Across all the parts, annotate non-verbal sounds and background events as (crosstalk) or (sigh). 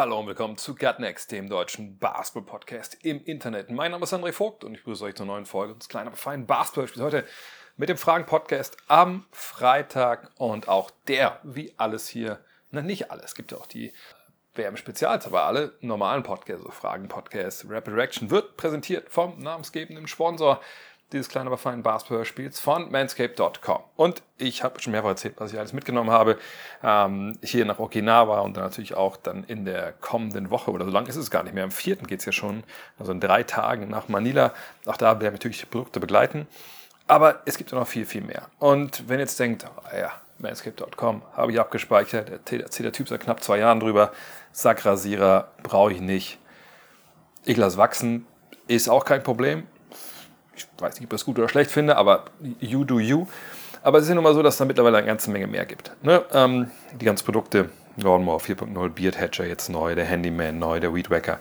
Hallo und willkommen zu Gutnext, dem deutschen Basketball-Podcast im Internet. Mein Name ist André Vogt und ich grüße euch zur neuen Folge unseres kleinen, aber feinen Basketball-Spiels heute mit dem Fragen-Podcast am Freitag und auch der, wie alles hier, na nicht alles, es gibt ja auch die WM-Spezials, aber alle normalen Podcasts, also Fragen-Podcasts, Rapid Reaction wird präsentiert vom namensgebenden Sponsor dieses kleinen, aber feinen Basketball-Spiels von manscape.com. Und ich habe schon mehrfach erzählt, was ich alles mitgenommen habe. Ähm, hier nach Okinawa und dann natürlich auch dann in der kommenden Woche, oder so lange ist es gar nicht mehr, am 4. geht es ja schon, also in drei Tagen nach Manila. Auch da werden wir natürlich die Produkte begleiten. Aber es gibt ja noch viel, viel mehr. Und wenn ihr jetzt denkt, oh, ja, manscape.com habe ich abgespeichert, erzählt der Typ seit knapp zwei Jahren drüber, Sackrasierer brauche ich nicht. Ich lasse wachsen, ist auch kein Problem ich weiß nicht, ob ich das gut oder schlecht finde, aber you do you. Aber es ist ja nun mal so, dass da mittlerweile eine ganze Menge mehr gibt. Ne? Ähm, die ganzen Produkte, Lawnmower 4.0, Beard Hatcher jetzt neu, der Handyman neu, der Weed Wacker.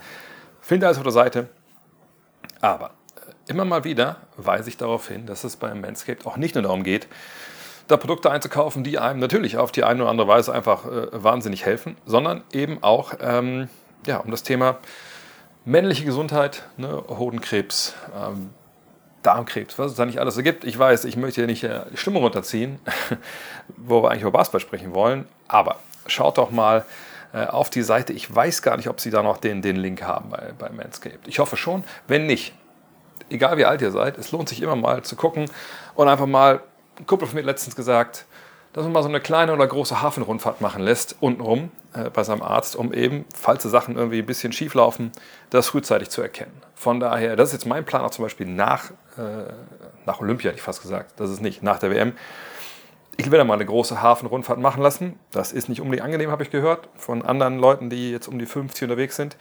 Findet alles auf der Seite. Aber äh, immer mal wieder weise ich darauf hin, dass es beim Manscaped auch nicht nur darum geht, da Produkte einzukaufen, die einem natürlich auf die eine oder andere Weise einfach äh, wahnsinnig helfen, sondern eben auch ähm, ja, um das Thema männliche Gesundheit, ne, Hodenkrebs, ähm, Darmkrebs, was es da nicht alles so gibt. Ich weiß, ich möchte hier nicht äh, die Stimme runterziehen, (laughs) wo wir eigentlich über Basketball sprechen wollen, aber schaut doch mal äh, auf die Seite. Ich weiß gar nicht, ob sie da noch den, den Link haben bei, bei Manscaped. Ich hoffe schon. Wenn nicht, egal wie alt ihr seid, es lohnt sich immer mal zu gucken und einfach mal, ein Kumpel von mir letztens gesagt, dass man mal so eine kleine oder große Hafenrundfahrt machen lässt, untenrum äh, bei seinem Arzt, um eben, falls die Sachen irgendwie ein bisschen schief laufen, das frühzeitig zu erkennen. Von daher, das ist jetzt mein Plan auch zum Beispiel nach, äh, nach Olympia, hätte ich fast gesagt, das ist nicht, nach der WM. Ich will da mal eine große Hafenrundfahrt machen lassen. Das ist nicht unbedingt angenehm, habe ich gehört, von anderen Leuten, die jetzt um die 50 unterwegs sind.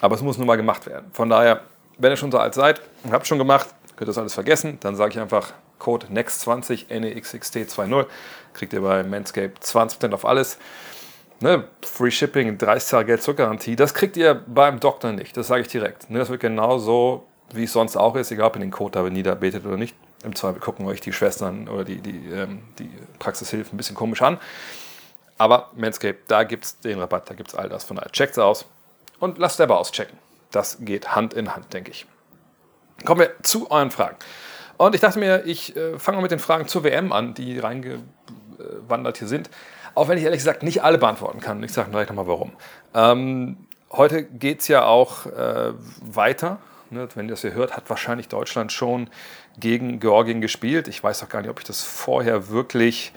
Aber es muss nun mal gemacht werden. Von daher, wenn ihr schon so alt seid und habt schon gemacht, könnt ihr das alles vergessen. Dann sage ich einfach Code NEXT20, NEXXT20, kriegt ihr bei Manscaped 20% auf alles. Ne, Free Shipping, 30 Jahre Geld Zurückgarantie, das kriegt ihr beim Doktor nicht, das sage ich direkt. Ne, das wird genau so, wie es sonst auch ist, egal ob ihr den Code da niederbetet oder nicht. Im Zweifel gucken euch die Schwestern oder die, die, ähm, die Praxishilfe ein bisschen komisch an. Aber Manscaped, da gibt es den Rabatt, da gibt es all das. Von daher checkt es aus und lasst selber auschecken. Das geht Hand in Hand, denke ich. Kommen wir zu euren Fragen. Und ich dachte mir, ich äh, fange mal mit den Fragen zur WM an, die reingewandert hier sind. Auch wenn ich ehrlich gesagt nicht alle beantworten kann. Ich sage gleich nochmal warum. Ähm, heute geht es ja auch äh, weiter. Ne, wenn ihr das hier hört, hat wahrscheinlich Deutschland schon gegen Georgien gespielt. Ich weiß auch gar nicht, ob ich das vorher wirklich,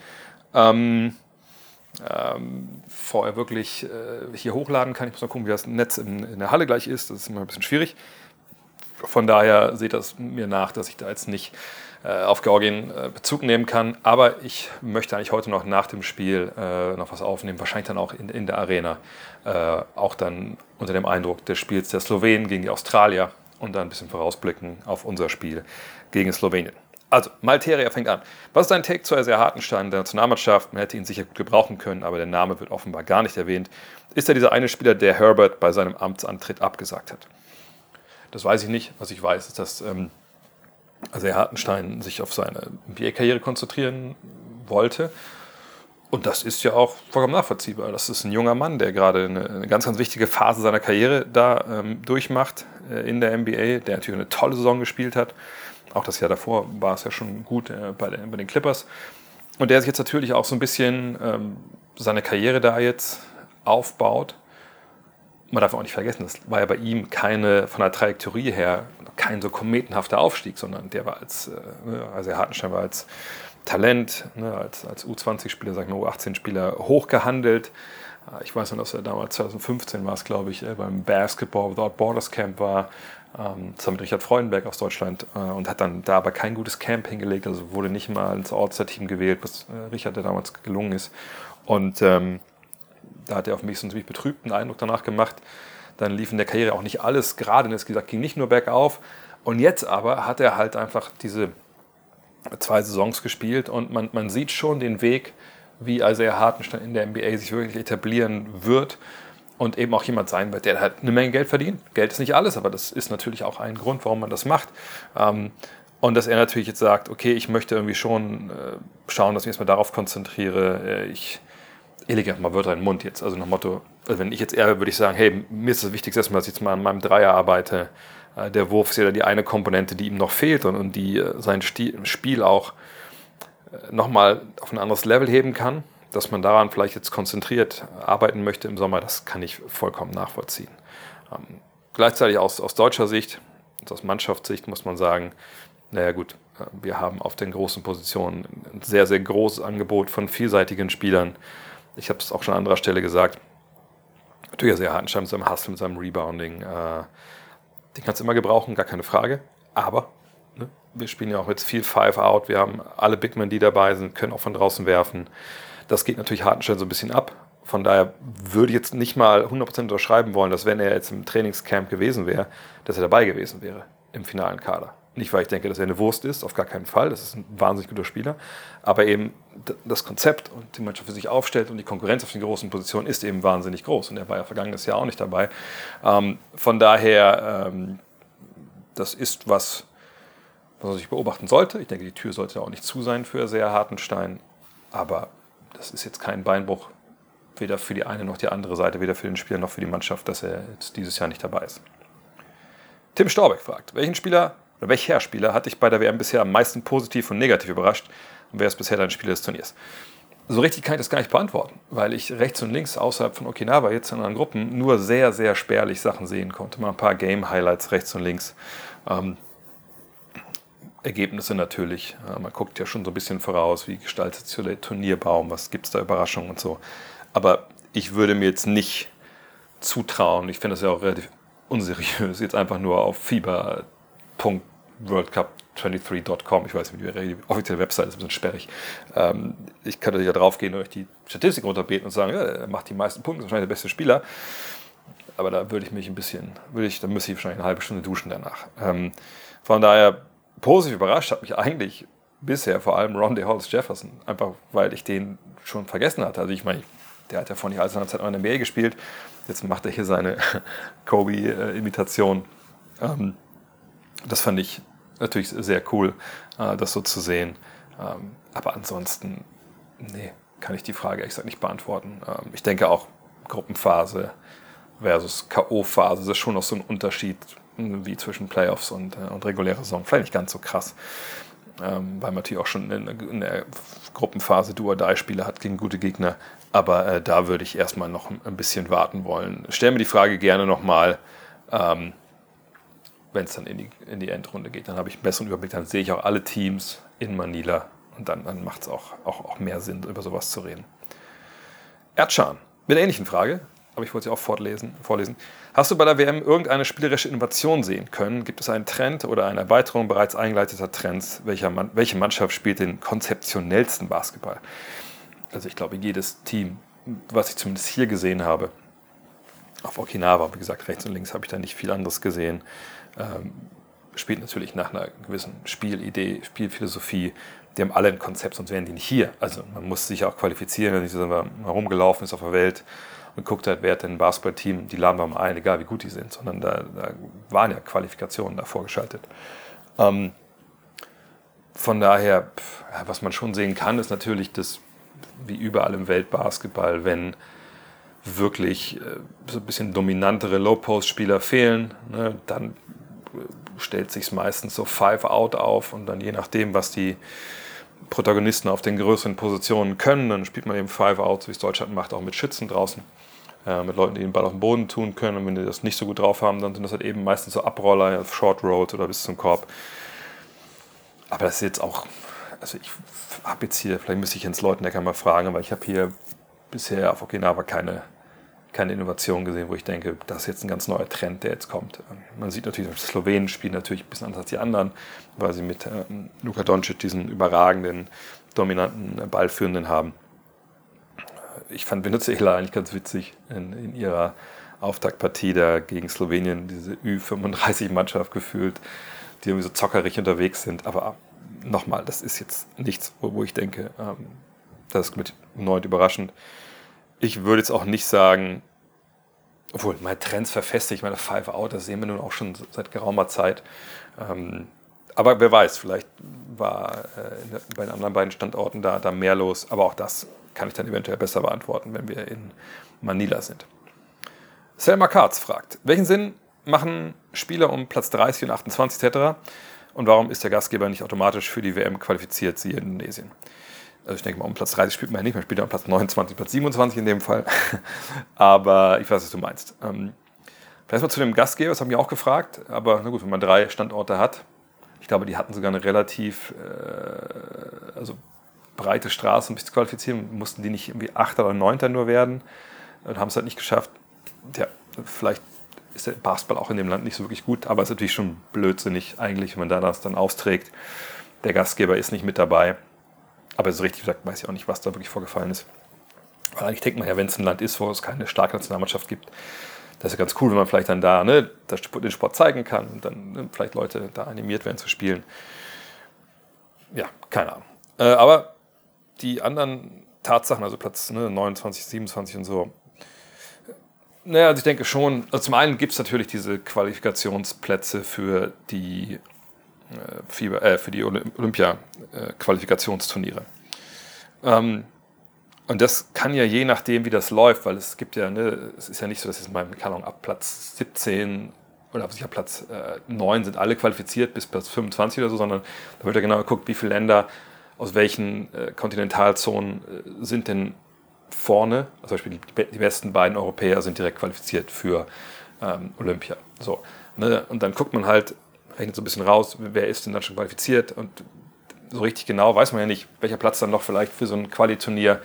ähm, ähm, vorher wirklich äh, hier hochladen kann. Ich muss mal gucken, wie das Netz in, in der Halle gleich ist. Das ist immer ein bisschen schwierig. Von daher seht das mir nach, dass ich da jetzt nicht äh, auf Georgien äh, Bezug nehmen kann. Aber ich möchte eigentlich heute noch nach dem Spiel äh, noch was aufnehmen, wahrscheinlich dann auch in, in der Arena. Äh, auch dann unter dem Eindruck des Spiels der Slowenen gegen die Australier und dann ein bisschen vorausblicken auf unser Spiel gegen Slowenien. Also, Malteria fängt an. Was ist dein Take zu Isaiah Hartenstein, der Nationalmannschaft? Man hätte ihn sicher gut gebrauchen können, aber der Name wird offenbar gar nicht erwähnt. Ist er dieser eine Spieler, der Herbert bei seinem Amtsantritt abgesagt hat? Das weiß ich nicht. Was ich weiß, ist, dass ähm, Herr Hartenstein sich auf seine NBA-Karriere konzentrieren wollte. Und das ist ja auch vollkommen nachvollziehbar. Das ist ein junger Mann, der gerade eine, eine ganz, ganz wichtige Phase seiner Karriere da ähm, durchmacht äh, in der NBA, der natürlich eine tolle Saison gespielt hat. Auch das Jahr davor war es ja schon gut äh, bei, den, bei, den Clippers. Und der sich jetzt natürlich auch so ein bisschen ähm, seine Karriere da jetzt aufbaut man darf auch nicht vergessen, das war ja bei ihm keine, von der Trajektorie her, kein so kometenhafter Aufstieg, sondern der war als, äh, also Hartenstein war als Talent, ne, als, als U20-Spieler, sagen wir U18-Spieler hochgehandelt. Äh, ich weiß noch, dass er damals 2015 war es, glaube ich, äh, beim Basketball Without Borders Camp war, ähm, zusammen mit Richard Freudenberg aus Deutschland und hat dann da aber kein gutes Camp hingelegt, also wurde nicht mal ins All-Star-Team gewählt, was Richard der damals gelungen ist. Und ähm, da hat er auf mich so einen ziemlich betrübten Eindruck danach gemacht. Dann lief in der Karriere auch nicht alles gerade. Es gesagt, ging nicht nur bergauf. Und jetzt aber hat er halt einfach diese zwei Saisons gespielt und man, man sieht schon den Weg, wie Isaiah Hartenstein in der NBA sich wirklich etablieren wird und eben auch jemand sein wird, der halt eine Menge Geld verdient. Geld ist nicht alles, aber das ist natürlich auch ein Grund, warum man das macht. Ähm, und dass er natürlich jetzt sagt, okay, ich möchte irgendwie schon äh, schauen, dass ich mich erstmal darauf konzentriere. Äh, ich, lege mal Wörter in den Mund jetzt. Also nach Motto, also wenn ich jetzt eher würde ich sagen, hey, mir ist das Wichtigste erstmal, dass ich jetzt mal an meinem Dreier arbeite. Äh, der Wurf ist ja die eine Komponente, die ihm noch fehlt und, und die äh, sein Spiel auch äh, nochmal auf ein anderes Level heben kann dass man daran vielleicht jetzt konzentriert arbeiten möchte im Sommer, das kann ich vollkommen nachvollziehen. Ähm, gleichzeitig aus, aus deutscher Sicht, aus Mannschaftssicht muss man sagen, naja gut, wir haben auf den großen Positionen ein sehr, sehr großes Angebot von vielseitigen Spielern. Ich habe es auch schon an anderer Stelle gesagt. Natürlich sehr Hartenstein mit seinem Hustle, mit seinem Rebounding. Äh, den kannst du immer gebrauchen, gar keine Frage. Aber ne, wir spielen ja auch jetzt viel Five-Out. Wir haben alle Big Men, die dabei sind, können auch von draußen werfen. Das geht natürlich Hartenstein so ein bisschen ab. Von daher würde ich jetzt nicht mal 100% unterschreiben wollen, dass wenn er jetzt im Trainingscamp gewesen wäre, dass er dabei gewesen wäre im finalen Kader. Nicht, weil ich denke, dass er eine Wurst ist, auf gar keinen Fall. Das ist ein wahnsinnig guter Spieler. Aber eben das Konzept und die Mannschaft für sich aufstellt und die Konkurrenz auf den großen Positionen ist eben wahnsinnig groß. Und er war ja vergangenes Jahr auch nicht dabei. Ähm, von daher, ähm, das ist was, was man sich beobachten sollte. Ich denke, die Tür sollte auch nicht zu sein für sehr Hartenstein. Aber das ist jetzt kein Beinbruch, weder für die eine noch die andere Seite, weder für den Spieler noch für die Mannschaft, dass er jetzt dieses Jahr nicht dabei ist. Tim Storbeck fragt, welchen Spieler oder welcher Spieler hat dich bei der WM bisher am meisten positiv und negativ überrascht und wer ist bisher dein Spieler des Turniers? So richtig kann ich das gar nicht beantworten, weil ich rechts und links außerhalb von Okinawa jetzt in anderen Gruppen nur sehr, sehr spärlich Sachen sehen konnte. Mal ein paar Game-Highlights rechts und links. Ähm, Ergebnisse natürlich. Man guckt ja schon so ein bisschen voraus, wie gestaltet sich der Turnierbaum, was gibt es da Überraschungen und so. Aber ich würde mir jetzt nicht zutrauen, ich finde das ja auch relativ unseriös, jetzt einfach nur auf fieber.worldcup23.com, ich weiß nicht, wie die offizielle Website ist ein bisschen sperrig. Ähm, ich könnte ja drauf gehen und euch die Statistik runterbeten und sagen, ja, er macht die meisten Punkte, ist wahrscheinlich der beste Spieler. Aber da würde ich mich ein bisschen, würde ich, da müsste ich wahrscheinlich eine halbe Stunde duschen danach. Ähm, von daher positiv überrascht hat mich eigentlich bisher vor allem Ronde Hollis Jefferson, einfach weil ich den schon vergessen hatte. Also ich meine, der hat ja vor nicht allzu langer Zeit noch in der NBA gespielt. Jetzt macht er hier seine (laughs) Kobe-Imitation. Ähm, das fand ich natürlich sehr cool, äh, das so zu sehen. Ähm, aber ansonsten, nee, kann ich die Frage ehrlich nicht beantworten. Ähm, ich denke auch Gruppenphase versus K.O.-Phase ist schon noch so ein Unterschied wie zwischen Playoffs und, äh, und regulärer Saison. Vielleicht nicht ganz so krass, ähm, weil man natürlich auch schon in, der Gruppenphase Duo-Die-Spiele hat gegen gute Gegner. Aber äh, da würde ich erstmal noch ein bisschen warten wollen. Stell mir die Frage gerne nochmal, wenn es dann in die, in die Endrunde geht. Dann habe ich einen besseren Überblick, dann sehe ich auch alle Teams in Manila und dann, dann macht es auch, auch, auch mehr Sinn, über sowas zu reden. Erdschan, mit einer ähnlichen Frage aber ich wollte sie auch vorlesen, vorlesen. Hast du bei der WM irgendeine spielerische Innovation sehen können? Gibt es einen Trend oder eine Erweiterung bereits eingeleiteter Trends? Mann, welche Mannschaft spielt den konzeptionellsten Basketball? Also ich glaube, jedes Team, was ich zumindest hier gesehen habe, auf Okinawa, wie gesagt, rechts und links habe ich da nicht viel anderes gesehen, ähm, spielt natürlich nach einer gewissen Spielidee, Spielphilosophie. Die haben alle ein Konzept, sonst wären die nicht hier. Also man muss sich auch qualifizieren, wenn nicht so mal rumgelaufen ist auf der Welt und guckt halt, wer hat denn ein Basketballteam, die laden wir mal ein, egal wie gut die sind, sondern da, da waren ja Qualifikationen davor geschaltet. Ähm, von daher, was man schon sehen kann, ist natürlich das, wie überall im Weltbasketball, wenn wirklich äh, so ein bisschen dominantere Low-Post-Spieler fehlen, ne, dann äh, stellt sich meistens so Five-Out auf und dann je nachdem, was die Protagonisten auf den größeren Positionen können, dann spielt man eben Five-Out, wie es Deutschland macht, auch mit Schützen draußen äh, mit Leuten, die den Ball auf dem Boden tun können. Und wenn die das nicht so gut drauf haben, dann sind das halt eben meistens so Abroller, Short Road oder bis zum Korb. Aber das ist jetzt auch, also ich habe jetzt hier, vielleicht müsste ich Jens Leutenecker mal fragen, aber ich habe hier bisher auf Okinawa keine, keine Innovation gesehen, wo ich denke, das ist jetzt ein ganz neuer Trend, der jetzt kommt. Man sieht natürlich, die Slowenen spielen natürlich ein bisschen anders als die anderen, weil sie mit ähm, Luka Doncic diesen überragenden, dominanten Ballführenden haben ich fand Venezuela eigentlich ganz witzig in, in ihrer Auftaktpartie da gegen Slowenien, diese Ü35-Mannschaft gefühlt, die irgendwie so zockerig unterwegs sind. Aber nochmal, das ist jetzt nichts, wo, wo ich denke, ähm, das ist mit erneut überraschend. Ich würde jetzt auch nicht sagen, obwohl, mein Trends verfestigt, meine Five Out, das sehen wir nun auch schon seit geraumer Zeit. Ähm, aber wer weiß, vielleicht war äh, bei den anderen beiden Standorten da, da mehr los. Aber auch das kann ich dann eventuell besser beantworten, wenn wir in Manila sind. Selma Katz fragt, welchen Sinn machen Spieler um Platz 30 und 28 etc. Und warum ist der Gastgeber nicht automatisch für die WM qualifiziert, siehe Indonesien? Also ich denke mal, um Platz 30 spielt man ja nicht, man spielt ja um Platz 29, Platz 27 in dem Fall. (laughs) aber ich weiß, was du meinst. Ähm, vielleicht mal zu dem Gastgeber, das haben wir auch gefragt. Aber na gut, wenn man drei Standorte hat, ich glaube, die hatten sogar eine relativ äh, also breite Straße, um sich zu qualifizieren. Mussten die nicht irgendwie Achter oder Neunter nur werden und haben es halt nicht geschafft. Tja, vielleicht ist der Basketball auch in dem Land nicht so wirklich gut, aber es ist natürlich schon blödsinnig eigentlich, wenn man da das dann austrägt. Der Gastgeber ist nicht mit dabei. Aber so richtig gesagt weiß ich auch nicht, was da wirklich vorgefallen ist. Weil eigentlich denkt man ja, wenn es ein Land ist, wo es keine starke Nationalmannschaft gibt, das ist ja ganz cool, wenn man vielleicht dann da ne, den Sport zeigen kann und dann ne, vielleicht Leute da animiert werden zu spielen. Ja, keine Ahnung. Äh, aber die anderen Tatsachen, also Platz ne, 29, 27 und so, naja, also ich denke schon, also zum einen gibt es natürlich diese Qualifikationsplätze für die, Fieber, äh, für die Olympia-Qualifikationsturniere. Ähm, und das kann ja je nachdem, wie das läuft, weil es gibt ja, ne, es ist ja nicht so, dass es mal, keine Ahnung, ab Platz 17 oder sicher Platz äh, 9 sind alle qualifiziert bis Platz 25 oder so, sondern da wird ja genau geguckt, wie viele Länder aus welchen äh, Kontinentalzonen äh, sind denn vorne. Also zum Beispiel die, die, besten beiden Europäer sind direkt qualifiziert für ähm, Olympia. So, ne? Und dann guckt man halt, rechnet so ein bisschen raus, wer ist denn dann schon qualifiziert und so richtig genau weiß man ja nicht, welcher Platz dann noch vielleicht für so ein Qualiturnier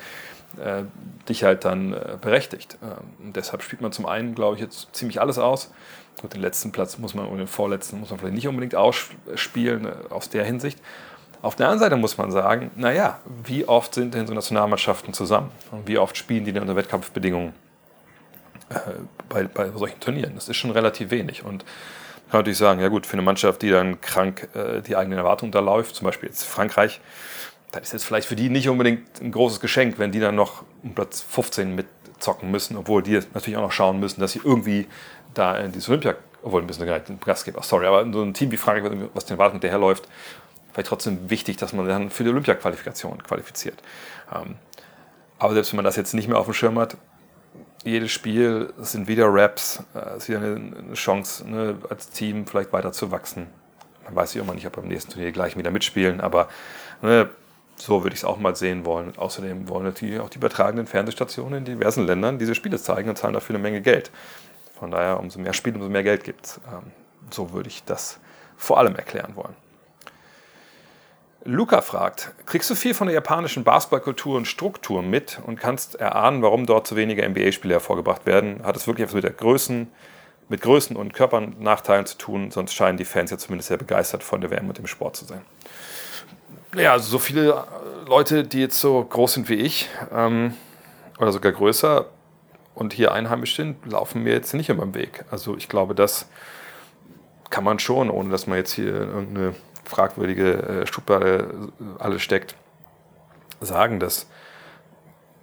äh, dich halt dann äh, berechtigt. Ähm, und deshalb spielt man zum einen, glaube ich, jetzt ziemlich alles aus. Gut, den letzten Platz muss man, oder den vorletzten muss man vielleicht nicht unbedingt ausspielen, äh, aus der Hinsicht. Auf der anderen Seite muss man sagen, naja, wie oft sind denn so Nationalmannschaften zusammen? Und wie oft spielen die denn unter Wettkampfbedingungen äh, bei, bei solchen Turnieren? Das ist schon relativ wenig. Und kann natürlich sagen, ja gut, für eine Mannschaft, die dann krank äh, die eigenen Erwartungen da läuft, zum Beispiel jetzt Frankreich, dann ist jetzt vielleicht für die nicht unbedingt ein großes Geschenk, wenn die dann noch um Platz 15 mitzocken müssen, obwohl die natürlich auch noch schauen müssen, dass sie irgendwie da in dieses Olympia, obwohl ein bisschen ein Gastgeber, sorry, aber so ein Team wie Frankreich, was den Erwartungen hinterherläuft, vielleicht trotzdem wichtig, dass man dann für die Olympia-Qualifikation qualifiziert. Ähm, aber selbst wenn man das jetzt nicht mehr auf dem Schirm hat, jedes Spiel sind wieder Raps, äh, ist wieder eine Chance, ne, als Team vielleicht weiter zu wachsen. Man weiß ja immer nicht, ob beim nächsten Turnier gleich wieder mitspielen, aber ne, so würde ich es auch mal sehen wollen. Und außerdem wollen natürlich auch die übertragenen Fernsehstationen in diversen Ländern diese Spiele zeigen und zahlen dafür eine Menge Geld. Von daher, umso mehr Spiele, umso mehr Geld gibt es. Ähm, so würde ich das vor allem erklären wollen. Luca fragt, kriegst du viel von der japanischen Basketballkultur und Struktur mit und kannst erahnen, warum dort zu wenige NBA-Spiele hervorgebracht werden? Hat es wirklich etwas mit der Größen, mit Größen und Körpernachteilen zu tun? Sonst scheinen die Fans ja zumindest sehr begeistert von der WM und dem Sport zu sein. Ja, also so viele äh, Leute, die jetzt so groß sind wie ich ähm, oder sogar größer und hier einheimisch sind, laufen mir jetzt nicht immer im Weg. Also ich glaube, das kann man schon, ohne dass man jetzt hier irgendeine fragwürdige äh, Schublade äh, alles steckt, sagen, dass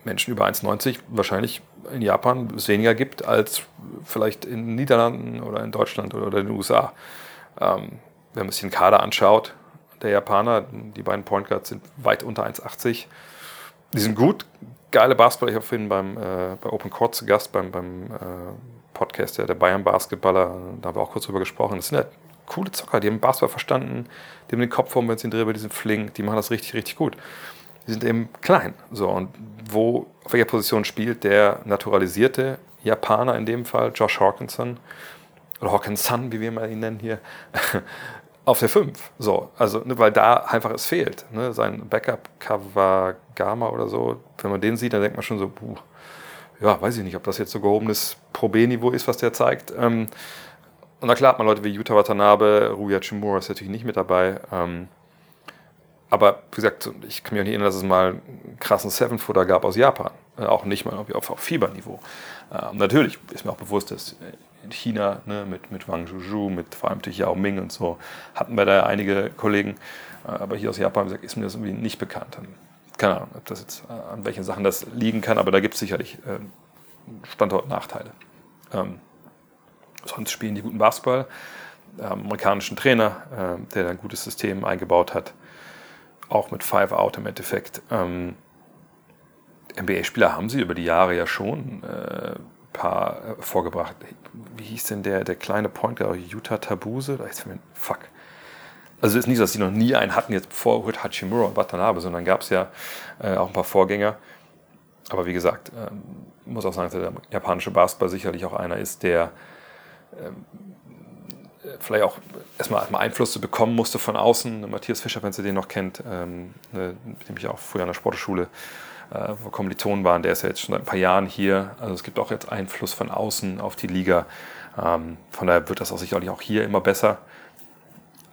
Menschen über 1,90 wahrscheinlich in Japan es weniger gibt als vielleicht in den Niederlanden oder in Deutschland oder in den USA. Ähm, wenn man sich den Kader anschaut, der Japaner, die beiden Point Guards sind weit unter 1,80. Die sind gut, geile Basketballer. Ich habe vorhin beim, äh, bei Open Court zu Gast, beim, beim äh, Podcast der, der Bayern Basketballer, da haben wir auch kurz drüber gesprochen. Das sind halt coole Zocker, die haben Basketball verstanden, die haben den Kopf vor, wenn sie drüber, die sind flink, die machen das richtig, richtig gut. Die sind eben klein. So, und wo, auf welcher Position spielt der naturalisierte Japaner in dem Fall, Josh Hawkinson, oder Hawkinson, wie wir mal ihn nennen hier, (laughs) auf der 5. So, also, ne, weil da einfach es fehlt. Ne? Sein Backup Kawagama oder so, wenn man den sieht, dann denkt man schon so, puh, ja, weiß ich nicht, ob das jetzt so gehobenes Pro B-Niveau ist, was der zeigt. Ähm, und na klar hat man Leute wie Yuta Watanabe, Ruya Chimura ist natürlich nicht mit dabei. Ähm, aber wie gesagt, ich kann mich auch nicht erinnern, dass es mal einen krassen Seven-Footer gab aus Japan. Äh, auch nicht mal auf, auf Fieberniveau. Ähm, natürlich ist mir auch bewusst, dass in China ne, mit, mit Wang Zhuzhu, mit vor allem Yao Ming und so, hatten wir da einige Kollegen. Äh, aber hier aus Japan gesagt, ist mir das irgendwie nicht bekannt. Keine Ahnung, ob das jetzt, äh, an welchen Sachen das liegen kann, aber da gibt es sicherlich äh, Standortnachteile. Ähm, sonst spielen die guten Basketball. Ähm, amerikanischen Trainer, äh, der ein gutes System eingebaut hat, auch mit Five Out im Endeffekt. Ähm, NBA-Spieler haben sie über die Jahre ja schon äh, paar äh, vorgebracht. Wie hieß denn der, der kleine Point Guard, Utah Tabuse? Da ist mir, fuck. Also es ist nicht so, dass sie noch nie einen hatten jetzt vor Hachimura und Watanabe, sondern gab es ja äh, auch ein paar Vorgänger. Aber wie gesagt, ähm, muss auch sagen, dass der japanische Basketball sicherlich auch einer ist, der ähm, vielleicht auch erstmal, erstmal Einfluss zu bekommen musste von außen. Matthias Fischer, wenn Sie den noch kennt, ähm, ne, mit auch früher an der Sportschule äh, wo Kommilitonen waren, der ist ja jetzt schon seit ein paar Jahren hier. Also es gibt auch jetzt Einfluss von außen auf die Liga. Ähm, von daher wird das auch sicherlich auch hier immer besser.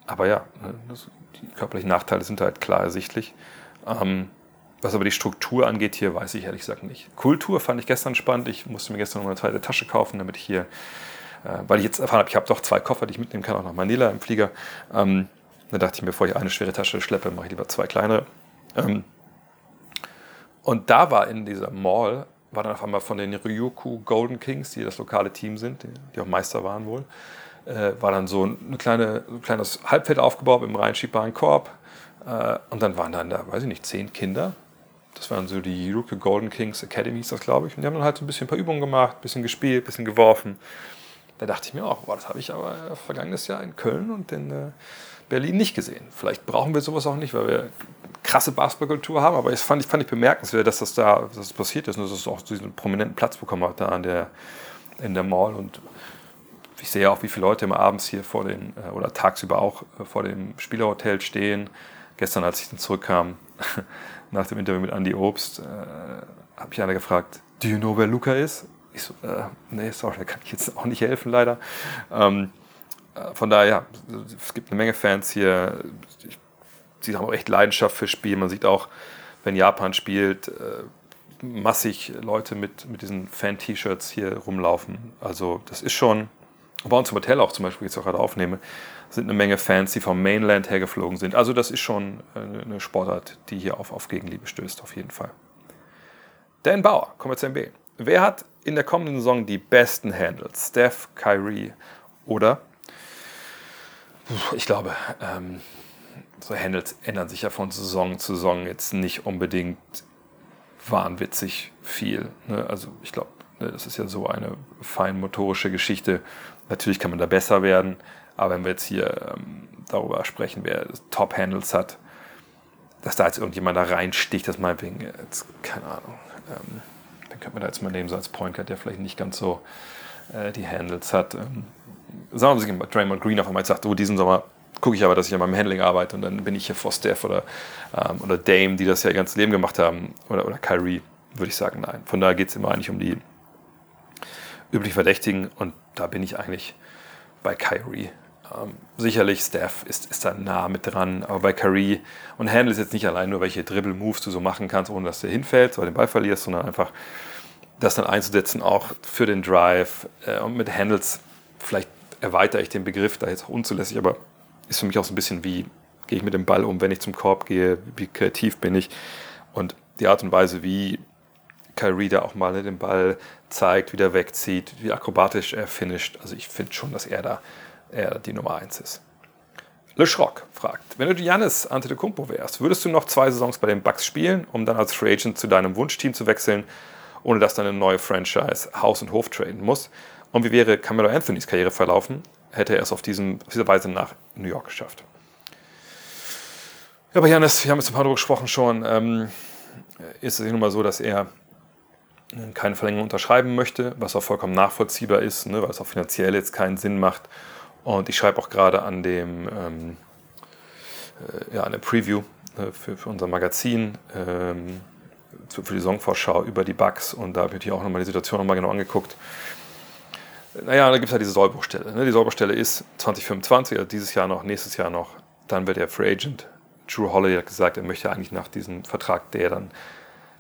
Aber ja, ne, das, die körperlichen Nachteile sind halt klar ersichtlich. Ähm, was aber die Struktur angeht, hier weiß ich ehrlich gesagt nicht. Kultur fand ich gestern spannend. Ich musste mir gestern noch eine zweite Tasche kaufen, damit ich hier, äh, weil ich jetzt erfahren habe, ich habe doch zwei Koffer, die ich mitnehmen kann, auch nach Manila im Flieger. Ähm, da dachte ich mir, bevor ich eine schwere Tasche schleppe, mache ich lieber zwei kleinere. Ähm, und da war in dieser Mall, war dann auf einmal von den Ryukyu Golden Kings, die das lokale Team sind, die, die auch Meister waren wohl, äh, war dann so ein kleine, ein kleines Halbfeld aufgebaut einem reinschiebbaren Korb. Äh, und dann waren dann da, weiß ich nicht, zehn Kinder. Das waren so die Ryukyu Golden Kings Academies, das glaube ich. Und die haben dann halt so ein bisschen ein paar Übungen gemacht, ein bisschen gespielt, ein bisschen geworfen. Da dachte ich mir auch, boah, das habe ich aber vergangenes Jahr in Köln und in äh, Berlin nicht gesehen. Vielleicht brauchen wir sowas auch nicht, weil wir krasse Basketballkultur haben, aber ich fand, ich fand ich bemerkenswert, dass das da dass das passiert ist und dass es auch diesen prominenten Platz bekommen hat da an der, in der Mall und ich sehe auch, wie viele Leute immer abends hier vor dem äh, oder tagsüber auch äh, vor dem Spielerhotel stehen. Gestern, als ich dann zurückkam, (laughs) nach dem Interview mit Andy Obst, äh, habe ich einer gefragt, do you know wer Luca ist? Ich so, äh, nee, sorry, da kann ich jetzt auch nicht helfen, leider. Ähm, äh, von daher, ja, es gibt eine Menge Fans hier. Ich sie haben auch echt Leidenschaft fürs Spiel. Man sieht auch, wenn Japan spielt, äh, massig Leute mit, mit diesen Fan-T-Shirts hier rumlaufen. Also das ist schon, bei uns im Hotel auch zum Beispiel, jetzt auch gerade aufnehme, sind eine Menge Fans, die vom Mainland hergeflogen sind. Also das ist schon eine Sportart, die hier auf, auf Gegenliebe stößt, auf jeden Fall. Dan Bauer, kommen wir zu MB. Wer hat in der kommenden Saison die besten Handles? Steph, Kyrie oder? Ich glaube, ähm, so Handles ändern sich ja von Saison zu Saison jetzt nicht unbedingt wahnwitzig viel. Ne? Also ich glaube, ne, das ist ja so eine feinmotorische Geschichte. Natürlich kann man da besser werden, aber wenn wir jetzt hier ähm, darüber sprechen, wer Top-Handles hat, dass da jetzt irgendjemand da reinsticht, das meinetwegen, jetzt, keine Ahnung, ähm, dann könnte man da jetzt mal nehmen, so als Point Guard, der vielleicht nicht ganz so äh, die Handles hat. Ähm, sagen wir mal, Draymond Green auf einmal sagt, oh, diesen Sommer gucke ich aber, dass ich an meinem Handling arbeite und dann bin ich hier vor Steph oder, ähm, oder Dame, die das ja ihr ganzes Leben gemacht haben, oder, oder Kyrie, würde ich sagen, nein. Von daher geht es immer eigentlich um die üblichen Verdächtigen und da bin ich eigentlich bei Kyrie. Ähm, sicherlich Steph ist, ist da nah mit dran, aber bei Kyrie und Handle ist jetzt nicht allein nur, welche Dribble-Moves du so machen kannst, ohne dass du hinfällst oder den Ball verlierst, sondern einfach das dann einzusetzen, auch für den Drive äh, und mit Handles vielleicht erweitere ich den Begriff, da jetzt auch unzulässig, aber ist für mich auch so ein bisschen wie, gehe ich mit dem Ball um, wenn ich zum Korb gehe, wie kreativ bin ich. Und die Art und Weise, wie Kyrie da auch mal den Ball zeigt, wie der wegzieht, wie akrobatisch er finisht. Also ich finde schon, dass er da er die Nummer 1 ist. Le Schrock fragt, wenn du Giannis Antetokounmpo wärst, würdest du noch zwei Saisons bei den Bucks spielen, um dann als Free Agent zu deinem Wunschteam zu wechseln, ohne dass deine neue Franchise Haus und Hof traden muss? Und wie wäre Camelo Anthonys Karriere verlaufen, hätte er es auf, diesem, auf diese Weise nach New York geschafft. Ja, aber Janis, wir haben jetzt ein paar darüber gesprochen schon, ähm, ist es nun mal so, dass er keine Verlängerung unterschreiben möchte, was auch vollkommen nachvollziehbar ist, ne, weil es auch finanziell jetzt keinen Sinn macht. Und ich schreibe auch gerade an dem ähm, äh, ja, der Preview äh, für, für unser Magazin ähm, für die Songvorschau über die Bugs und da habe ich auch nochmal die Situation nochmal genau angeguckt. Naja, da gibt es halt diese Sollbruchstelle. Ne? Die Sollbruchstelle ist 2025, also dieses Jahr noch, nächstes Jahr noch. Dann wird er Free Agent. Drew Holiday hat gesagt, er möchte eigentlich nach diesem Vertrag, der dann,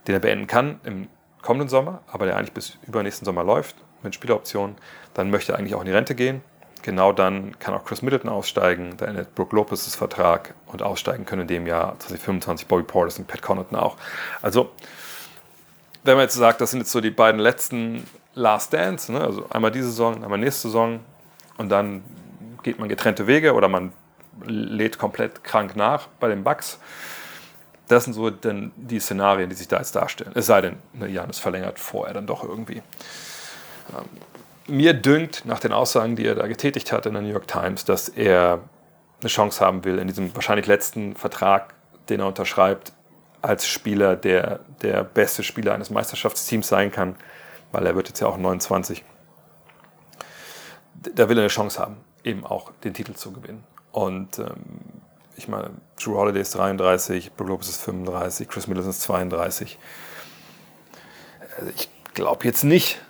den er beenden kann im kommenden Sommer, aber der eigentlich bis übernächsten Sommer läuft mit Spieleroptionen, dann möchte er eigentlich auch in die Rente gehen. Genau dann kann auch Chris Middleton aussteigen, da endet Brooke Lopez' Vertrag und aussteigen können in dem Jahr 2025 Bobby Portis und Pat Connaughton auch. Also, wenn man jetzt sagt, das sind jetzt so die beiden letzten Last Dance, ne? also einmal diese Saison, einmal nächste Saison und dann geht man getrennte Wege oder man lädt komplett krank nach bei den Bucks. Das sind so dann die Szenarien, die sich da jetzt darstellen. Es sei denn, ne, Janis verlängert vorher dann doch irgendwie. Ähm, mir dünkt nach den Aussagen, die er da getätigt hat in der New York Times, dass er eine Chance haben will in diesem wahrscheinlich letzten Vertrag, den er unterschreibt, als Spieler, der der beste Spieler eines Meisterschaftsteams sein kann, weil er wird jetzt ja auch 29. Da will er eine Chance haben, eben auch den Titel zu gewinnen. Und ähm, ich meine, Drew Holiday ist 33, Brook Lopez ist 35, Chris Middleton ist 32. Also ich glaube jetzt nicht,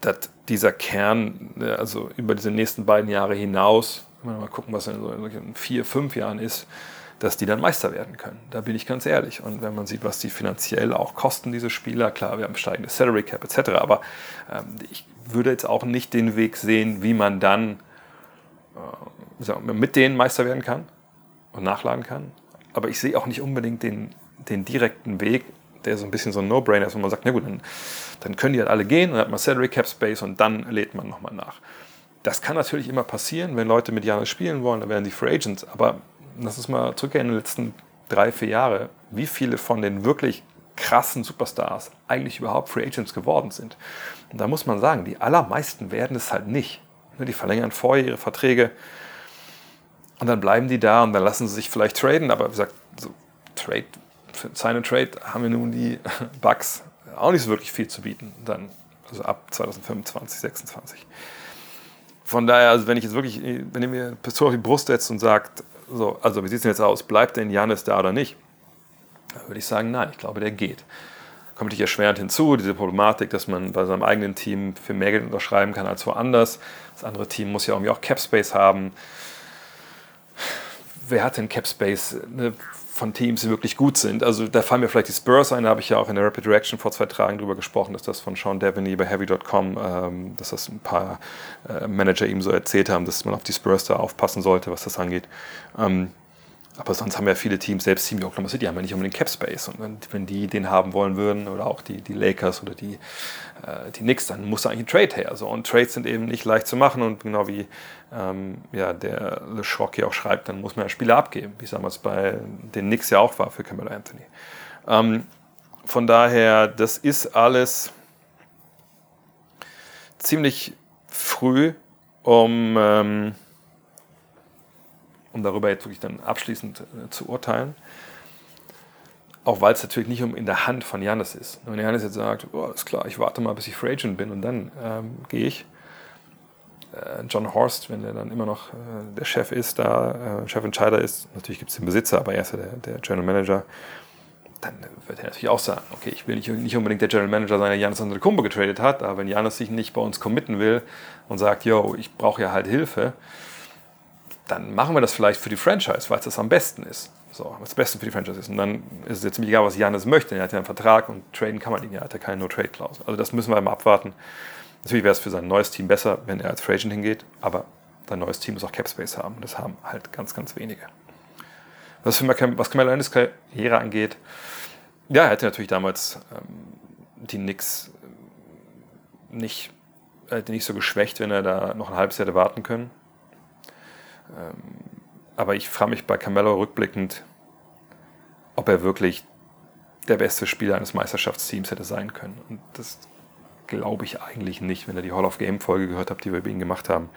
dass dieser Kern, äh, also über diese nächsten beiden Jahre hinaus, wenn wir mal gucken, was in so vier, fünf Jahren ist, dass die dann Meister werden können. Da bin ich ganz ehrlich. Und wenn man sieht, was die finanziell auch kosten, diese Spieler, klar, wir haben steigende Salary Cap etc., aber ähm, ich würde jetzt auch nicht den Weg sehen, wie man dann äh, mit denen Meister werden kann und nachladen kann. Aber ich sehe auch nicht unbedingt den, den direkten Weg, der so ein bisschen so ein No-Brainer ist, wo man sagt, na gut, dann, dann können die halt alle gehen, dann hat man Salary Cap Space und dann lädt man nochmal nach. Das kann natürlich immer passieren, wenn Leute mit Janis spielen wollen, dann werden die Free Agents. Aber lass uns mal zurückgehen in den letzten drei, vier Jahre, wie viele von den wirklich krassen Superstars eigentlich überhaupt Free Agents geworden sind. Und da muss man sagen, die allermeisten werden es halt nicht. Die verlängern vorher ihre Verträge und dann bleiben die da und dann lassen sie sich vielleicht traden. Aber wie gesagt, so Trade, für Sign and Trade haben wir nun die (laughs) Bugs auch nicht so wirklich viel zu bieten. Dann, also ab 2025, 2026. Von daher, also wenn ich jetzt wirklich, wenn ihr mir Pistole auf die Brust setzt und sagt, so, also wie sieht es denn jetzt aus? Bleibt denn Janis da oder nicht? Dann würde ich sagen, nein, ich glaube, der geht. Kommt natürlich erschwerend hinzu, diese Problematik, dass man bei seinem eigenen Team für mehr Geld unterschreiben kann als woanders. Das andere Team muss ja irgendwie auch Cap Space haben. Wer hat denn Cap Space ne, von Teams, die wirklich gut sind? Also da fallen mir vielleicht die Spurs ein, da habe ich ja auch in der Rapid Reaction vor zwei Tagen drüber gesprochen, dass das von Sean Devaney bei Heavy.com, ähm, dass das ein paar äh, Manager ihm so erzählt haben, dass man auf die Spurs da aufpassen sollte, was das angeht. Ähm, aber sonst haben ja viele Teams, selbst Team wie Oklahoma City, haben ja nicht unbedingt Cap Space. Und wenn, die den haben wollen würden, oder auch die, die Lakers oder die, äh, die Knicks, dann muss da eigentlich ein Trade her. So. Und Trades sind eben nicht leicht zu machen. Und genau wie ähm, ja, der Le Choc hier auch schreibt, dann muss man ja Spieler abgeben, wie es damals bei den Knicks ja auch war für Camelo Anthony. Ähm, von daher, das ist alles ziemlich früh, um. Ähm, um darüber jetzt wirklich dann abschließend äh, zu urteilen. Auch weil es natürlich nicht um in der Hand von Janis ist. Wenn Janis jetzt sagt, oh, ist klar, ich warte mal, bis ich Free Agent bin und dann ähm, gehe ich. Äh, John Horst, wenn der dann immer noch äh, der Chef ist, da äh, Chefentscheider ist, natürlich gibt es den Besitzer, aber er ist ja der, der General Manager, dann wird er natürlich auch sagen, okay, ich will nicht, nicht unbedingt der General Manager sein, der Janis Antetokounmpo getradet hat, aber wenn Janis sich nicht bei uns committen will und sagt, yo, ich brauche ja halt Hilfe, dann machen wir das vielleicht für die Franchise, weil es das am besten ist. So, was das Beste für die Franchise ist. Und dann ist es jetzt ziemlich egal, was Janis möchte. Er hat ja einen Vertrag und traden kann man ihn ja. Er hat ja keine No-Trade-Klausel. Also das müssen wir mal abwarten. Natürlich wäre es für sein neues Team besser, wenn er als Free Agent hingeht, aber sein neues Team muss auch Cap Space haben. Und das haben halt ganz, ganz wenige. Was, für, was Carmelo Anthony's Karriere angeht, ja, er hätte natürlich damals ähm, die Knicks nicht, äh, nicht so geschwächt, wenn er da noch ein halbes Jahr hätte warten können. Ähm, aber ich frage mich bei Carmelo rückblickend, ob er wirklich der beste Spieler eines Meisterschaftsteams hätte sein können. Und das glaube ich eigentlich nicht, wenn ihr die Hall of Game Folge gehört habt, die wir über ihn gemacht haben.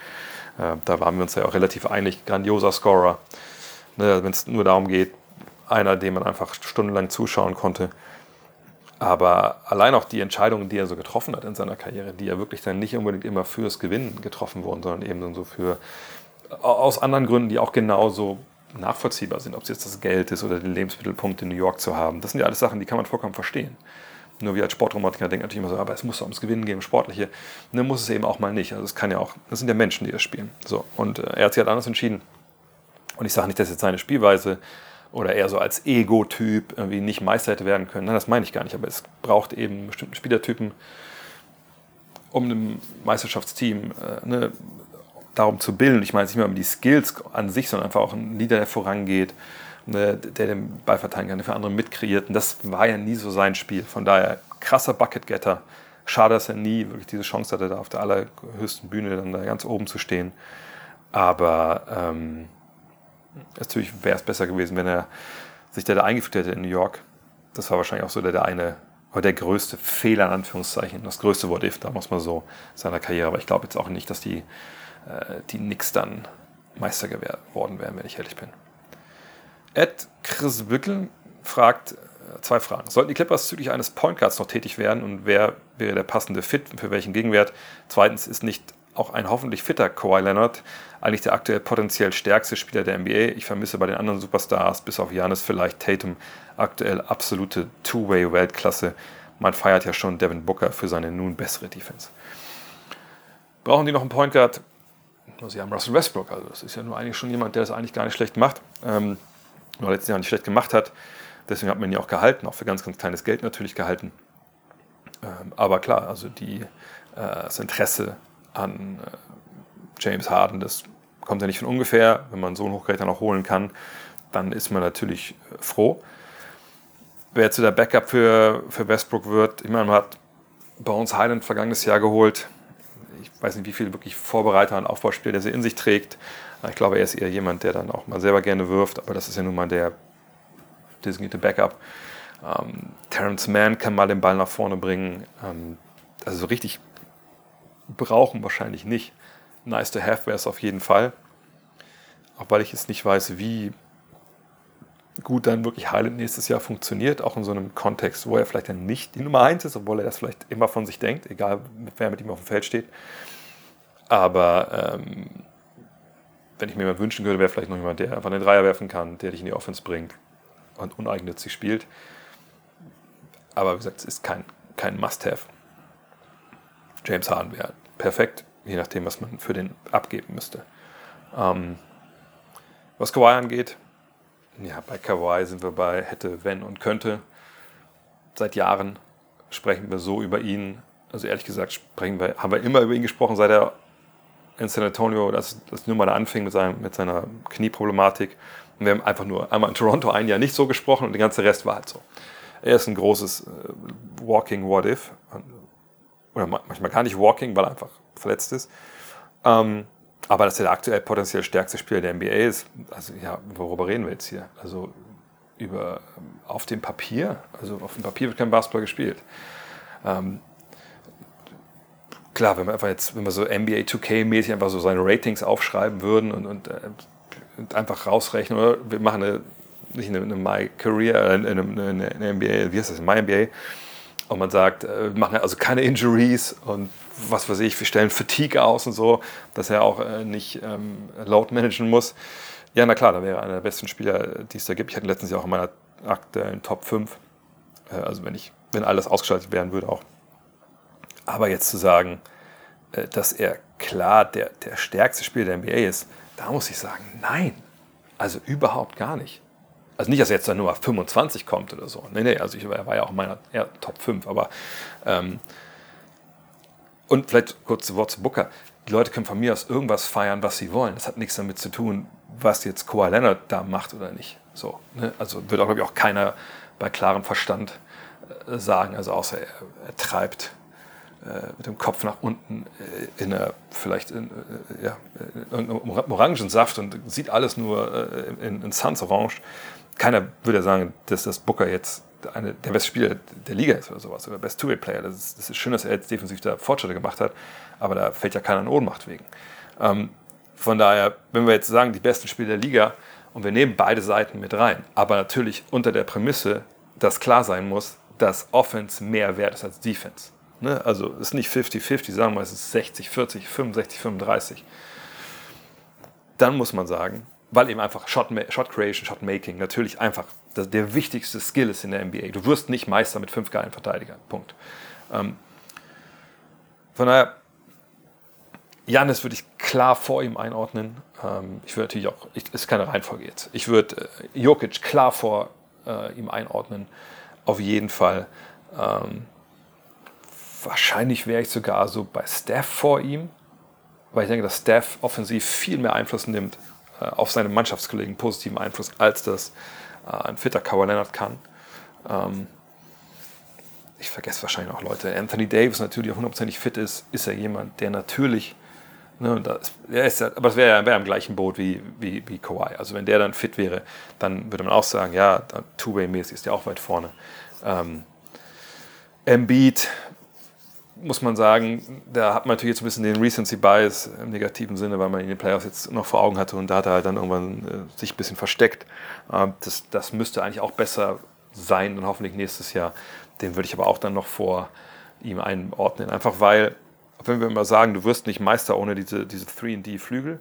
Äh, da waren wir uns ja auch relativ einig. Grandioser Scorer. Ne, wenn es nur darum geht, einer, dem man einfach stundenlang zuschauen konnte. Aber allein auch die Entscheidungen, die er so getroffen hat in seiner Karriere, die ja wirklich dann nicht unbedingt immer fürs Gewinnen getroffen wurden, sondern eben so für aus anderen Gründen, die auch genauso nachvollziehbar sind, ob es jetzt das Geld ist oder den Lebensmittelpunkt in New York zu haben. Das sind ja alles Sachen, die kann man vollkommen verstehen. Nur wir als Sportromantiker denken natürlich immer so, aber es muss doch ums Gewinnen gehen, Sportliche. Ne, muss es eben auch mal nicht. Also es kann ja auch, das sind ja Menschen, die das spielen. So, und äh, er hat sich halt anders entschieden. Und ich sage nicht, dass jetzt seine Spielweise oder eher so als Ego-Typ irgendwie nicht Meister hätte werden können. Nein, das meine ich gar nicht, aber es braucht eben bestimmte Spielertypen, um einem Meisterschaftsteam äh, ne, darum zu bilden. Ich meine jetzt nicht mehr um die Skills an sich, sondern einfach auch ein Leader, der vorangeht, ne, der den Ball verteidigen kann, der für andere mitkreiert. Und das war ja nie so sein Spiel. Von daher krasser Bucket-Getter. Schade, dass er nie wirklich diese Chance hatte, da auf der allerhöchsten Bühne dann da ganz oben zu stehen. Aber ähm, natürlich wäre es besser gewesen, wenn er sich da, da eingeführt hätte in New York. Das war wahrscheinlich auch so der, der eine, oder der größte Fehler in Anführungszeichen, das größte What If, da muss man so seiner Karriere. Aber ich glaube jetzt auch nicht, dass die, die Knicks dann Meister geworden wären, wenn ich ehrlich bin. Ed Chris Bückel fragt äh, zwei Fragen. Sollten die Clippers zügig eines Point Guards noch tätig werden und wer wäre der passende Fit für welchen Gegenwert? Zweitens ist nicht auch ein hoffentlich fitter Kawhi Leonard eigentlich der aktuell potenziell stärkste Spieler der NBA. Ich vermisse bei den anderen Superstars, bis auf Janis vielleicht Tatum, aktuell absolute Two-Way-Weltklasse. Man feiert ja schon Devin Booker für seine nun bessere Defense. Brauchen die noch einen Point Guard? Sie haben Russell Westbrook, also das ist ja nur eigentlich schon jemand, der das eigentlich gar nicht schlecht macht. Ähm, nur letztes Jahr nicht schlecht gemacht hat. Deswegen hat man ihn auch gehalten, auch für ganz, ganz kleines Geld natürlich gehalten. Ähm, aber klar, also die, äh, das Interesse an äh, James Harden, das kommt ja nicht von ungefähr. Wenn man so einen Hochkaräter noch holen kann, dann ist man natürlich äh, froh. Wer jetzt der Backup für, für Westbrook wird, ich meine, man hat Bones Highland vergangenes Jahr geholt. Ich weiß nicht, wie viel wirklich Vorbereiter und Aufbauspiel der sie in sich trägt. Ich glaube, er ist eher jemand, der dann auch mal selber gerne wirft, aber das ist ja nun mal der designierte Backup. Ähm, Terrence Mann kann mal den Ball nach vorne bringen. Ähm, also so richtig brauchen wahrscheinlich nicht. Nice to have wäre es auf jeden Fall. Auch weil ich jetzt nicht weiß, wie gut dann wirklich Highland nächstes Jahr funktioniert, auch in so einem Kontext, wo er vielleicht dann nicht die Nummer 1 ist, obwohl er das vielleicht immer von sich denkt, egal wer mit ihm auf dem Feld steht. Aber ähm, wenn ich mir mal wünschen würde, wäre vielleicht noch jemand, der einfach den Dreier werfen kann, der dich in die Offense bringt und uneigennützig spielt. Aber wie gesagt, es ist kein, kein Must-Have. James Harden wäre perfekt, je nachdem, was man für den abgeben müsste. Ähm, was Kawhi angeht, ja, bei Kawhi sind wir bei hätte, wenn und könnte. Seit Jahren sprechen wir so über ihn. Also ehrlich gesagt sprechen wir, haben wir immer über ihn gesprochen, seit er in San Antonio das, das nur mal anfing mit, seinem, mit seiner Knieproblematik. Und wir haben einfach nur einmal in Toronto ein Jahr nicht so gesprochen und der ganze Rest war halt so. Er ist ein großes äh, Walking What If. Oder manchmal gar nicht Walking, weil er einfach verletzt ist. Ähm, aber dass er der aktuell potenziell stärkste Spieler der NBA ist, also ja, worüber reden wir jetzt hier? Also über auf dem Papier, also auf dem Papier wird kein Basketball gespielt. Ähm, klar, wenn wir einfach jetzt, wenn wir so NBA 2K-mäßig einfach so seine Ratings aufschreiben würden und, und, äh, und einfach rausrechnen, oder wir machen eine, nicht eine, eine My Career, äh, eine, eine, NBA, wie heißt das, My NBA, und man sagt, äh, wir machen also keine Injuries und was weiß ich, wir stellen Fatigue aus und so, dass er auch äh, nicht ähm, Load managen muss. Ja, na klar, da wäre einer der besten Spieler, die es da gibt. Ich hatte letztens ja auch in meiner aktuellen Top 5. Äh, also wenn ich, wenn alles ausgeschaltet werden würde auch. Aber jetzt zu sagen, äh, dass er klar der, der stärkste Spieler der NBA ist, da muss ich sagen, nein. Also überhaupt gar nicht. Also nicht, dass er jetzt dann nur auf 25 kommt oder so. Nee, nee, also ich, er war ja auch in meiner ja, Top 5. Aber, ähm, und vielleicht kurz Wort zu Booker. Die Leute können von mir aus irgendwas feiern, was sie wollen. Das hat nichts damit zu tun, was jetzt Kawhi Leonard da macht oder nicht. So, ne? Also wird auch, glaube auch keiner bei klarem Verstand äh, sagen, also außer er, er treibt äh, mit dem Kopf nach unten äh, in einer, vielleicht in, äh, ja, in Orangensaft und sieht alles nur in, in Suns Orange. Keiner würde sagen, dass das Booker jetzt eine, der beste Spieler der Liga ist oder sowas, oder Best Two-Way-Player. Das ist, das ist schön, dass er jetzt defensiv da Fortschritte gemacht hat, aber da fällt ja keiner in Ohnmacht wegen. Ähm, von daher, wenn wir jetzt sagen, die besten Spieler der Liga und wir nehmen beide Seiten mit rein, aber natürlich unter der Prämisse, dass klar sein muss, dass Offense mehr wert ist als Defense. Ne? Also es ist nicht 50-50, sagen wir, es ist 60, 40, 65, 35. Dann muss man sagen, weil eben einfach Shot, Shot Creation, Shot Making natürlich einfach das, der wichtigste Skill ist in der NBA. Du wirst nicht Meister mit fünf geilen Verteidigern. Punkt. Ähm, von daher, Janis würde ich klar vor ihm einordnen. Ähm, ich würde natürlich auch, ich, ist keine Reihenfolge jetzt. Ich würde äh, Jokic klar vor äh, ihm einordnen. Auf jeden Fall. Ähm, wahrscheinlich wäre ich sogar so bei Steph vor ihm, weil ich denke, dass Steph offensiv viel mehr Einfluss nimmt auf seine Mannschaftskollegen, positiven Einfluss, als das äh, ein fitter Kawhi Leonard kann. Ähm, ich vergesse wahrscheinlich auch Leute. Anthony Davis natürlich hundertprozentig fit ist, ist er jemand, der natürlich Ne, das, ist, aber das wäre wär im gleichen Boot wie, wie, wie Kawhi. Also wenn der dann fit wäre, dann würde man auch sagen, ja, Two-Way-mäßig ist der auch weit vorne. Ähm, Embiid, muss man sagen, da hat man natürlich jetzt ein bisschen den Recency Bias im negativen Sinne, weil man ihn in den Playoffs jetzt noch vor Augen hatte und da hat er halt dann irgendwann äh, sich ein bisschen versteckt. Äh, das, das müsste eigentlich auch besser sein und hoffentlich nächstes Jahr. Den würde ich aber auch dann noch vor ihm einordnen, einfach weil wenn wir immer sagen, du wirst nicht Meister ohne diese, diese 3D-Flügel,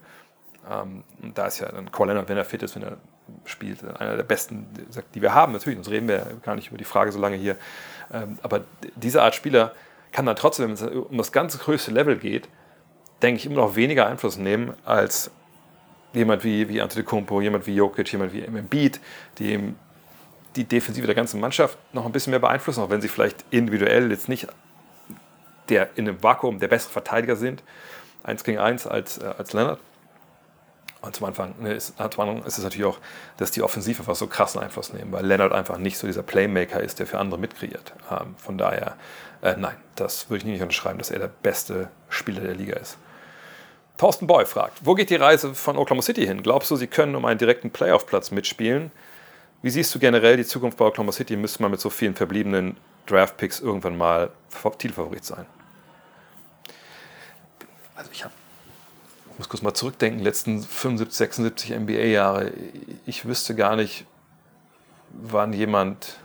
ähm, da ist ja dann Kawhi wenn er fit ist, wenn er spielt, einer der besten, die wir haben. Natürlich, sonst reden wir gar nicht über die Frage so lange hier. Ähm, aber diese Art Spieler kann dann trotzdem, wenn es um das ganz größte Level geht, denke ich, immer noch weniger Einfluss nehmen als jemand wie, wie Antetokounmpo, jemand wie Jokic, jemand wie Embiid, die die Defensive der ganzen Mannschaft noch ein bisschen mehr beeinflussen, auch wenn sie vielleicht individuell jetzt nicht der in einem Vakuum der bessere Verteidiger sind, eins gegen eins als, äh, als Leonard. Und zum Anfang, ne, ist, ist es natürlich auch, dass die Offensive einfach so krassen Einfluss nehmen, weil Leonard einfach nicht so dieser Playmaker ist, der für andere mitkreiert. Ähm, von daher, äh, nein, das würde ich nicht unterschreiben, dass er der beste Spieler der Liga ist. Thorsten Boy fragt, wo geht die Reise von Oklahoma City hin? Glaubst du, sie können um einen direkten Playoff-Platz mitspielen? Wie siehst du generell die Zukunft bei Oklahoma City? Müsste man mit so vielen verbliebenen Draft-Picks irgendwann mal Titelfavorit sein? also ich habe, muss kurz mal zurückdenken, letzten 75, 76 NBA-Jahre, ich wüsste gar nicht, wann jemand,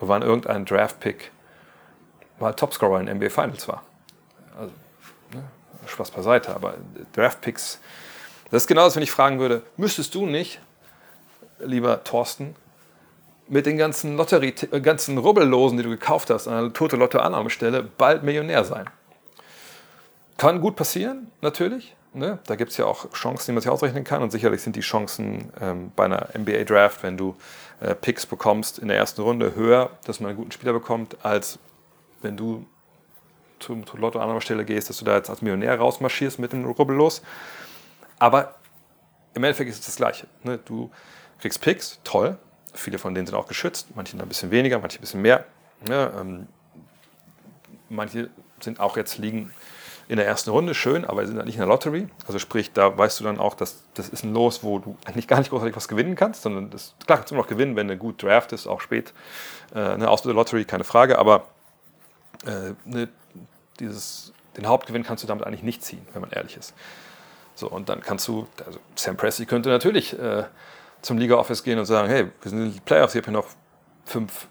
wann irgendein Draft-Pick mal Topscorer in NBA Finals war. Also, ne, Spaß beiseite, aber Draft-Picks, das ist genau das, wenn ich fragen würde, müsstest du nicht, lieber Thorsten, mit den ganzen Lotterie, äh, ganzen Rubbellosen, die du gekauft hast, an einer tote Lotto-Annahmestelle, bald Millionär sein? Kann gut passieren, natürlich. Ne? Da gibt es ja auch Chancen, die man sich ausrechnen kann. Und sicherlich sind die Chancen ähm, bei einer NBA-Draft, wenn du äh, Picks bekommst in der ersten Runde, höher, dass man einen guten Spieler bekommt, als wenn du zum, zum Lotto an anderer Stelle gehst, dass du da jetzt als Millionär rausmarschierst mit dem Rubbel los. Aber im Endeffekt ist es das Gleiche. Ne? Du kriegst Picks, toll. Viele von denen sind auch geschützt, manche ein bisschen weniger, manche ein bisschen mehr. Ja, ähm, manche sind auch jetzt liegen in der ersten Runde, schön, aber sie sind nicht in der Lottery. Also sprich, da weißt du dann auch, dass das ist ein Los, wo du eigentlich gar nicht großartig was gewinnen kannst, sondern das, klar kannst du noch gewinnen, wenn du gut draftest, auch spät, äh, eine aus der Lottery, keine Frage, aber äh, ne, dieses, den Hauptgewinn kannst du damit eigentlich nicht ziehen, wenn man ehrlich ist. So, und dann kannst du, also Sam Pressey könnte natürlich äh, zum Liga-Office gehen und sagen, hey, wir sind in den Playoffs, ich habe hier noch fünf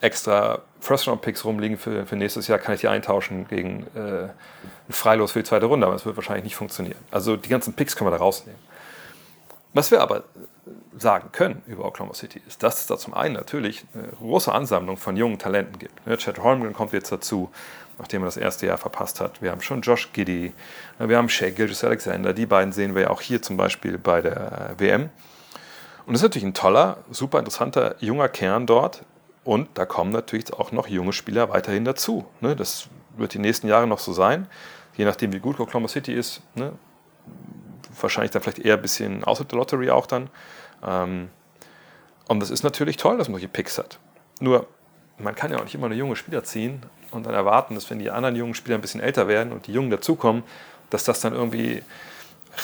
extra First-Round-Picks rumliegen für, für nächstes Jahr, kann ich die eintauschen gegen äh, ein Freilos für die zweite Runde, aber es wird wahrscheinlich nicht funktionieren. Also die ganzen Picks können wir da rausnehmen. Was wir aber sagen können über Oklahoma City ist, dass es da zum einen natürlich eine große Ansammlung von jungen Talenten gibt. Ne, Chad Holmgren kommt jetzt dazu, nachdem er das erste Jahr verpasst hat. Wir haben schon Josh Giddy, ne, wir haben Shea Gilgis Alexander, die beiden sehen wir ja auch hier zum Beispiel bei der WM. Und es ist natürlich ein toller, super interessanter junger Kern dort, und da kommen natürlich auch noch junge Spieler weiterhin dazu. Ne? Das wird die nächsten Jahre noch so sein, je nachdem, wie gut Oklahoma City ist. Ne? Wahrscheinlich dann vielleicht eher ein bisschen außer der Lottery auch dann. Ähm, und das ist natürlich toll, dass man solche Picks hat. Nur, man kann ja auch nicht immer eine junge Spieler ziehen und dann erwarten, dass wenn die anderen jungen Spieler ein bisschen älter werden und die Jungen dazukommen, dass das dann irgendwie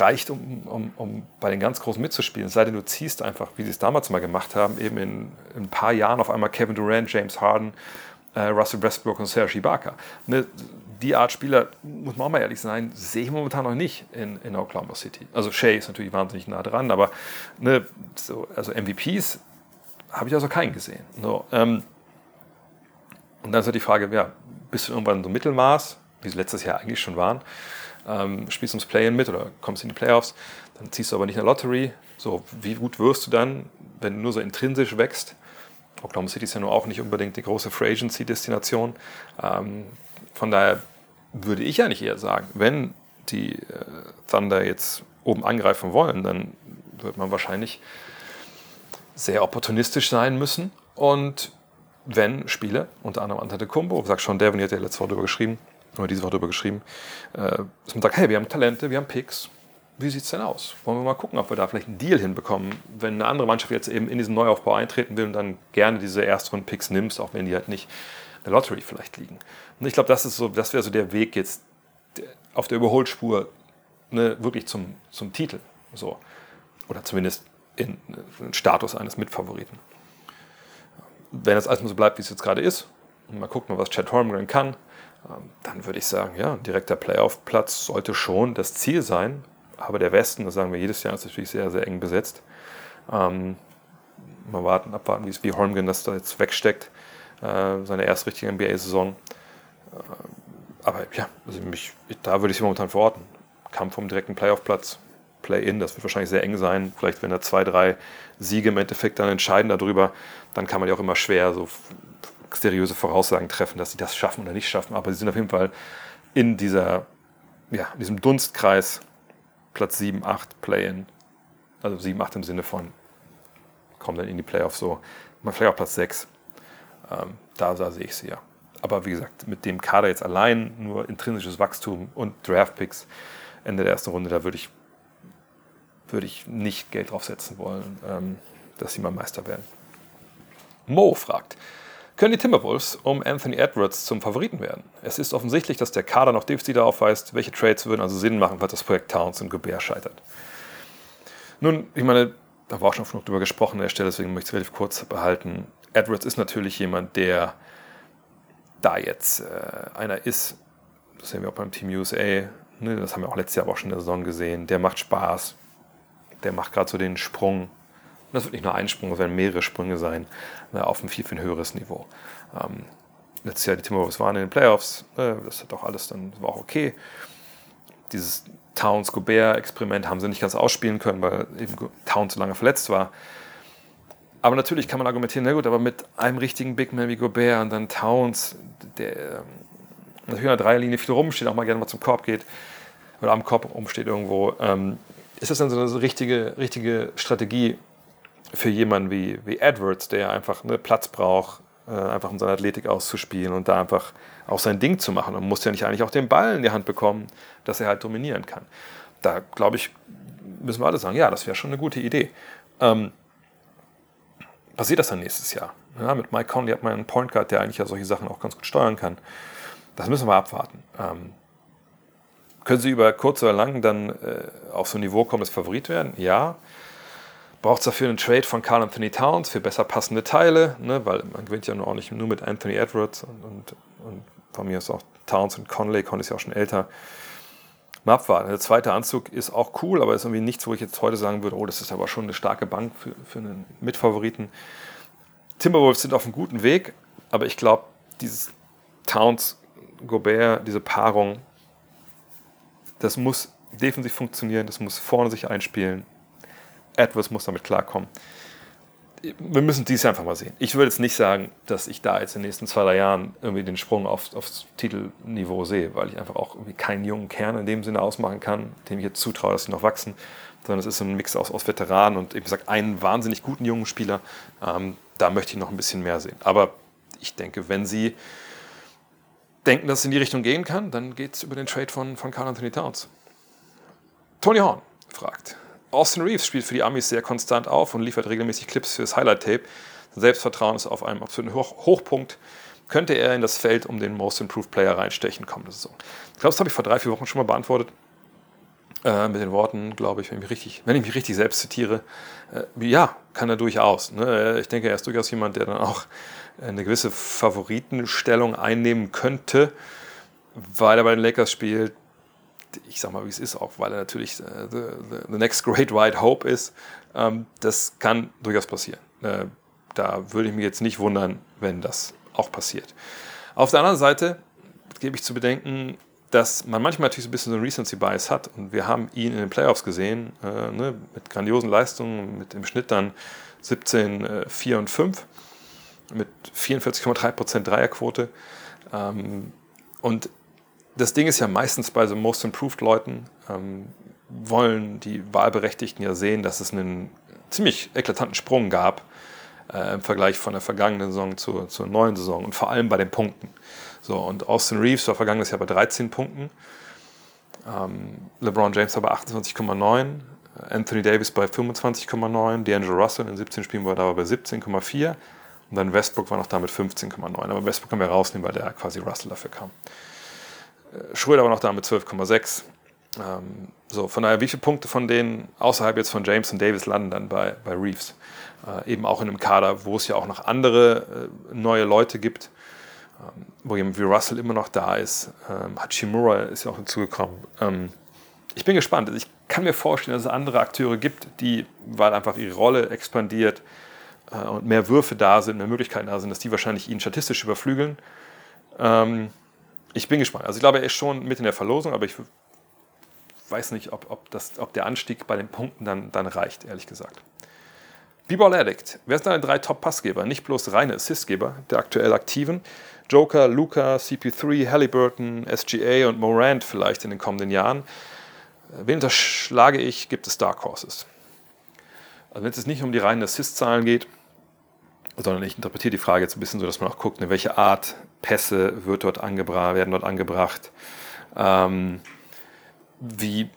reicht, um, um, um bei den ganz Großen mitzuspielen. Es sei denn, du ziehst einfach, wie sie es damals mal gemacht haben, eben in, in ein paar Jahren auf einmal Kevin Durant, James Harden, äh, Russell Westbrook und Serge Ibaka. Ne, die Art Spieler, muss man auch mal ehrlich sein, sehe ich momentan noch nicht in, in Oklahoma City. Also Shea ist natürlich wahnsinnig nah dran, aber ne, so, also MVPs habe ich also keinen gesehen. So, ähm, und dann ist halt die Frage, ja, bist du irgendwann so Mittelmaß, wie sie letztes Jahr eigentlich schon waren, ähm, spielst ums Play-In mit oder kommst in die Playoffs, dann ziehst du aber nicht eine Lottery. So, wie gut wirst du dann, wenn du nur so intrinsisch wächst? Oklahoma City ist ja nur auch nicht unbedingt die große Free Agency-Destination. Ähm, von daher würde ich eigentlich eher sagen, wenn die äh, Thunder jetzt oben angreifen wollen, dann wird man wahrscheinlich sehr opportunistisch sein müssen. Und wenn Spiele, unter anderem Antetokounmpo, sagt schon Devin, hat ja letzte Woche darüber geschrieben, oder diese Woche darüber geschrieben, äh, dass man sagt, hey, wir haben Talente, wir haben Picks, wie sieht es denn aus? Wollen wir mal gucken, ob wir da vielleicht einen Deal hinbekommen, wenn eine andere Mannschaft jetzt eben in diesen Neuaufbau eintreten will und dann gerne diese Erstrunden-Picks nimmst, auch wenn die halt nicht in der Lottery vielleicht liegen. Und ich glaube, das so, das wäre so der Weg jetzt auf der Überholspur ne, wirklich zum, zum Titel. So. Oder zumindest in, in Status eines Mitfavoriten. Wenn es alles so bleibt, wie es jetzt gerade ist, und mal gucken, was Chad Holmgren kann, dann würde ich sagen, ja, direkter Playoff-Platz sollte schon das Ziel sein. Aber der Westen, das sagen wir jedes Jahr, ist natürlich sehr, sehr eng besetzt. Ähm, mal warten, abwarten, wie es wie Holmgren das da jetzt wegsteckt, äh, seine erste richtige NBA-Saison. Äh, aber ja, also mich, da würde ich sie momentan verorten. Kampf um direkten Playoff-Platz, Play-In, das wird wahrscheinlich sehr eng sein. Vielleicht, wenn da zwei, drei Siege im Endeffekt dann entscheiden darüber, dann kann man ja auch immer schwer so seriöse Voraussagen treffen, dass sie das schaffen oder nicht schaffen. Aber sie sind auf jeden Fall in dieser, ja, in diesem Dunstkreis Platz 7, 8 Play-In. Also 7, 8 im Sinne von, kommen dann in die Playoffs so. Vielleicht auch Platz 6. Ähm, da, da sehe ich sie ja. Aber wie gesagt, mit dem Kader jetzt allein nur intrinsisches Wachstum und Draftpicks Ende der ersten Runde, da würde ich, würde ich nicht Geld drauf setzen wollen, ähm, dass sie mal Meister werden. Mo fragt, können die Timberwolves um Anthony Edwards zum Favoriten werden? Es ist offensichtlich, dass der Kader noch Defizite aufweist. Welche Trades würden also Sinn machen, falls das Projekt Towns und Gobert scheitert? Nun, ich meine, da war auch schon drüber gesprochen an der Stelle, deswegen möchte ich es relativ kurz behalten. Edwards ist natürlich jemand, der da jetzt äh, einer ist, das sehen wir auch beim Team USA, ne, das haben wir auch letztes Jahr auch schon in der Saison gesehen, der macht Spaß, der macht gerade so den Sprung. Und das wird nicht nur ein Sprung, das werden mehrere Sprünge sein, ne, auf ein viel, viel höheres Niveau. Ähm, letztes Jahr die Timberwolves waren in den Playoffs, ne, das hat auch alles dann, war auch okay. Dieses Towns-Gobert-Experiment haben sie nicht ganz ausspielen können, weil eben Towns so lange verletzt war. Aber natürlich kann man argumentieren, na gut, aber mit einem richtigen Big Man wie Gobert und dann Towns, der ähm, natürlich in der Dreierlinie viel rumsteht, auch mal gerne mal zum Korb geht oder am Korb rumsteht irgendwo, ähm, ist das dann so eine richtige, richtige Strategie für jemanden wie, wie Edwards, der einfach einen Platz braucht, äh, einfach um seine Athletik auszuspielen und da einfach auch sein Ding zu machen. Und muss ja nicht eigentlich auch den Ball in die Hand bekommen, dass er halt dominieren kann. Da glaube ich, müssen wir alle sagen, ja, das wäre schon eine gute Idee. Ähm, passiert das dann nächstes Jahr? Ja, mit Mike Conley hat man einen Point Guard, der eigentlich ja solche Sachen auch ganz gut steuern kann. Das müssen wir abwarten. Ähm, können sie über kurz oder lang dann äh, auf so ein Niveau kommen, das Favorit werden? Ja. Braucht es dafür einen Trade von Carl Anthony Towns für besser passende Teile, ne? weil man gewinnt ja nur auch nicht nur mit Anthony Edwards und, und, und von mir ist auch Towns und Conley. Conley ist ja auch schon älter. Mal abwarten. Der zweite Anzug ist auch cool, aber ist irgendwie nichts, wo ich jetzt heute sagen würde, oh, das ist aber schon eine starke Bank für, für einen Mitfavoriten. Timberwolves sind auf einem guten Weg, aber ich glaube, dieses Towns, Gobert, diese Paarung, das muss defensiv funktionieren, das muss vorne sich einspielen. Edwards muss damit klarkommen wir müssen dies einfach mal sehen. Ich würde jetzt nicht sagen, dass ich da jetzt in den nächsten zwei, drei Jahren irgendwie den Sprung auf, aufs Titelniveau sehe, weil ich einfach auch irgendwie keinen jungen Kern in dem Sinne ausmachen kann, dem ich jetzt zutraue, dass sie noch wachsen, sondern es ist ein Mix aus, aus Veteranen und eben gesagt, einen wahnsinnig guten jungen Spieler. Ähm, da möchte ich noch ein bisschen mehr sehen. Aber ich denke, wenn sie denken, dass es in die Richtung gehen kann, dann geht es über den Trade von, von Carl Anthony Towns. Tony Horn fragt, Austin Reeves spielt für die Amis sehr konstant auf und liefert regelmäßig Clips fürs Highlight-Tape. Sein Selbstvertrauen ist auf einem absoluten Hoch Hochpunkt. Könnte er in das Feld um den Most Improved Player reinstechen kommende Saison? Ich glaube, das habe ich vor drei, vier Wochen schon mal beantwortet. Äh, mit den Worten, glaube ich, wenn ich mich richtig, wenn ich mich richtig selbst zitiere, äh, ja, kann er durchaus. Ne? Ich denke, er ist durchaus jemand, der dann auch eine gewisse Favoritenstellung einnehmen könnte, weil er bei den Lakers spielt, ich sag mal, wie es ist, auch weil er natürlich äh, the, the, next great white hope ist. Ähm, das kann durchaus passieren. Äh, da würde ich mich jetzt nicht wundern, wenn das auch passiert. Auf der anderen Seite gebe ich zu bedenken, dass man manchmal natürlich so ein bisschen so einen Recency Bias hat. Und wir haben ihn in den Playoffs gesehen, äh, ne, mit grandiosen Leistungen, mit im Schnitt dann 17, äh, 4 und 5, mit 44,3% Dreierquote. Ähm, und das Ding ist ja meistens bei so Most Improved Leuten, ähm, wollen die Wahlberechtigten ja sehen, dass es einen ziemlich eklatanten Sprung gab äh, im Vergleich von der vergangenen Saison zur, zur neuen Saison und vor allem bei den Punkten. So, und Austin Reeves war vergangenes Jahr bei 13 Punkten, ähm, LeBron James war bei 28,9, Anthony Davis bei 25,9, D'Angelo Russell in 17 Spielen war da bei 17,4 und dann Westbrook war noch da mit 15,9. Aber Westbrook können wir rausnehmen, weil der quasi Russell dafür kam. Schröder war noch da mit 12,6. Ähm, so, von daher, wie viele Punkte von denen außerhalb jetzt von James und Davis landen dann bei, bei Reeves? Äh, eben auch in einem Kader, wo es ja auch noch andere äh, neue Leute gibt, ähm, wo jemand wie Russell immer noch da ist. Ähm, Hachimura ist ja auch hinzugekommen. Ähm, ich bin gespannt. Ich kann mir vorstellen, dass es andere Akteure gibt, die, weil einfach ihre Rolle expandiert äh, und mehr Würfe da sind, mehr Möglichkeiten da sind, dass die wahrscheinlich ihn statistisch überflügeln. Ähm, ich bin gespannt. Also ich glaube, er ist schon mit in der Verlosung, aber ich weiß nicht, ob, ob, das, ob der Anstieg bei den Punkten dann, dann reicht, ehrlich gesagt. B-Ball Addict. Wer sind deine drei Top-Passgeber? Nicht bloß reine Assistgeber der aktuell aktiven. Joker, Luca, CP3, Halliburton, SGA und Morant vielleicht in den kommenden Jahren. Wen unterschlage ich? Gibt es Dark Horses? Also wenn es jetzt nicht um die reinen Assist-Zahlen geht, sondern ich interpretiere die Frage jetzt ein bisschen so, dass man auch guckt, welche Art Pässe wird dort angebracht, werden dort angebracht. Ähm, wie